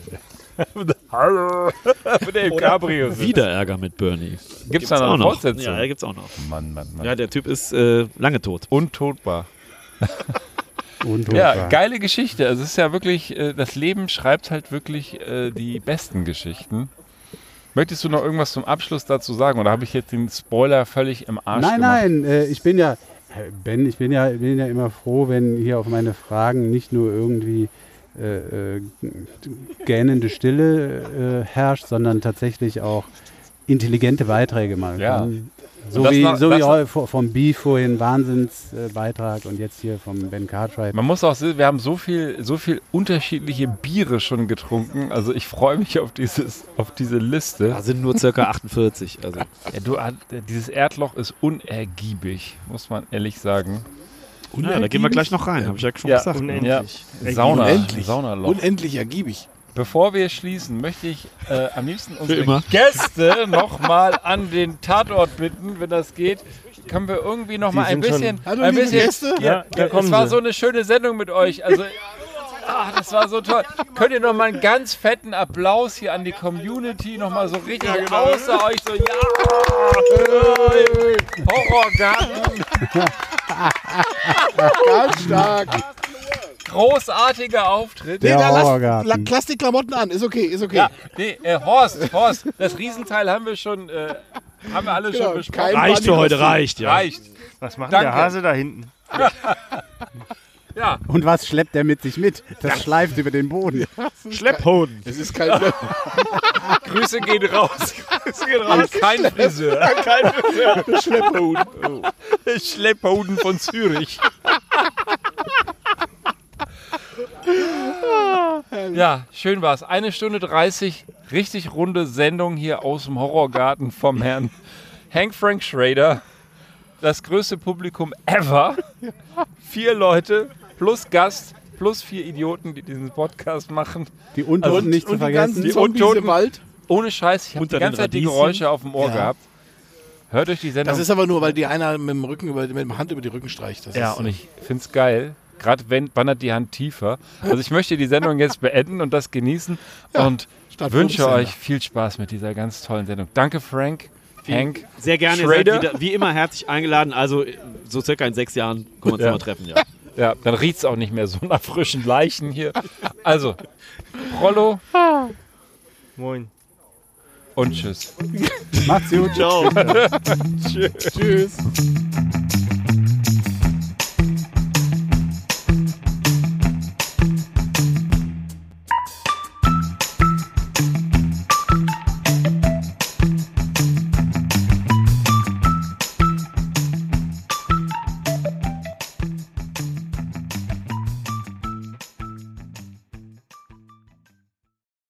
Hallo. mit dem Cabrio. Wieder Ärger mit Bernie. Gibt's da noch auch eine? Fortsetzung? Ja, gibt's auch noch. Mann, Mann, Mann. Ja, der Typ ist äh, lange tot. Untotbar. Und Ja, geile Geschichte. Also es ist ja wirklich, äh, das Leben schreibt halt wirklich äh, die besten Geschichten. Möchtest du noch irgendwas zum Abschluss dazu sagen? Oder habe ich jetzt den Spoiler völlig im Arsch Nein, gemacht? nein, äh, ich bin ja, Ben, ich bin ja, bin ja immer froh, wenn hier auf meine Fragen nicht nur irgendwie äh, äh, gähnende Stille äh, herrscht, sondern tatsächlich auch intelligente Beiträge mal Ja. kann. So wie, noch- so wie vom B vorhin Wahnsinnsbeitrag äh, und jetzt hier vom Ben Cartwright. Man muss auch sehen, wir haben so viel, so viel unterschiedliche Biere schon getrunken. Also ich freue mich auf, dieses, auf diese Liste. Da sind nur circa 48. Also. Ja, du, dieses Erdloch ist unergiebig, muss man ehrlich sagen. Ja, da gehen wir gleich noch rein, habe ich ja schon Ja, gesagt. Unendlich. Ja, Sauna, Unendlich. Saunaloch. Unendlich ergiebig. Bevor wir schließen, möchte ich äh, am liebsten unsere. Gäste nochmal an den Tatort bitten, wenn das geht. Können wir irgendwie nochmal ein bisschen. Hallo, ein bisschen Gäste. Ja, Ja, da es kommen war sie. so eine schöne Sendung mit euch. Also, ah, das war so toll. Könnt ihr nochmal einen ganz fetten Applaus hier an die Community nochmal so richtig außer euch so, ja! Horrorgarten, Ganz stark. Großartiger Auftritt. Der da lass, la, lass die Klamotten an. Ist okay, ist okay. Ja, nee, äh, Horst, Horst, das Riesenteil haben wir schon, äh, haben wir alle Genau, schon besprochen. Reicht für heute, reicht, ja. Reicht. Was macht Danke. der Hase da hinten? Ja, Und was schleppt er mit sich mit? Das schleift über den Boden. Schlepphoden. Es ist kein Grüße gehen raus. Grüße gehen raus. Kein Friseur. Kein Friseur. Schlepphoden. Schlepphoden von Zürich. Ja, schön war's. Eine Stunde 30, richtig runde Sendung hier aus dem Horrorgarten vom Herrn Hank Frank Schrader. Das größte Publikum ever. Vier Leute plus Gast plus vier Idioten, die diesen Podcast machen. Die Untoten Also, nicht zu vergessen. Die Untoten- im Wald. Ohne Scheiß, ich habe die ganze Zeit die. Geräusche auf dem Ohr Ja. gehabt. Hört euch die Sendung Das ist aber nur, weil die einer mit dem Rücken über, mit dem Hand über die Rücken streicht. Das Ja, ist, und ich finde es geil. Gerade wenn wandert die Hand tiefer. Also ich möchte die Sendung jetzt beenden und das genießen und Statt wünsche euch viel Spaß mit dieser ganz tollen Sendung. Danke Frank, Hank. Sehr gerne, ihr seid Schrader. wieder, wie immer herzlich eingeladen. Also so circa in sechs Jahren können wir uns Ja. mal treffen. Ja. Ja, dann riecht es auch nicht mehr so nach frischen Leichen hier. Also, Rollo Moin. und tschüss. Macht's gut. Ciao. Tschüss.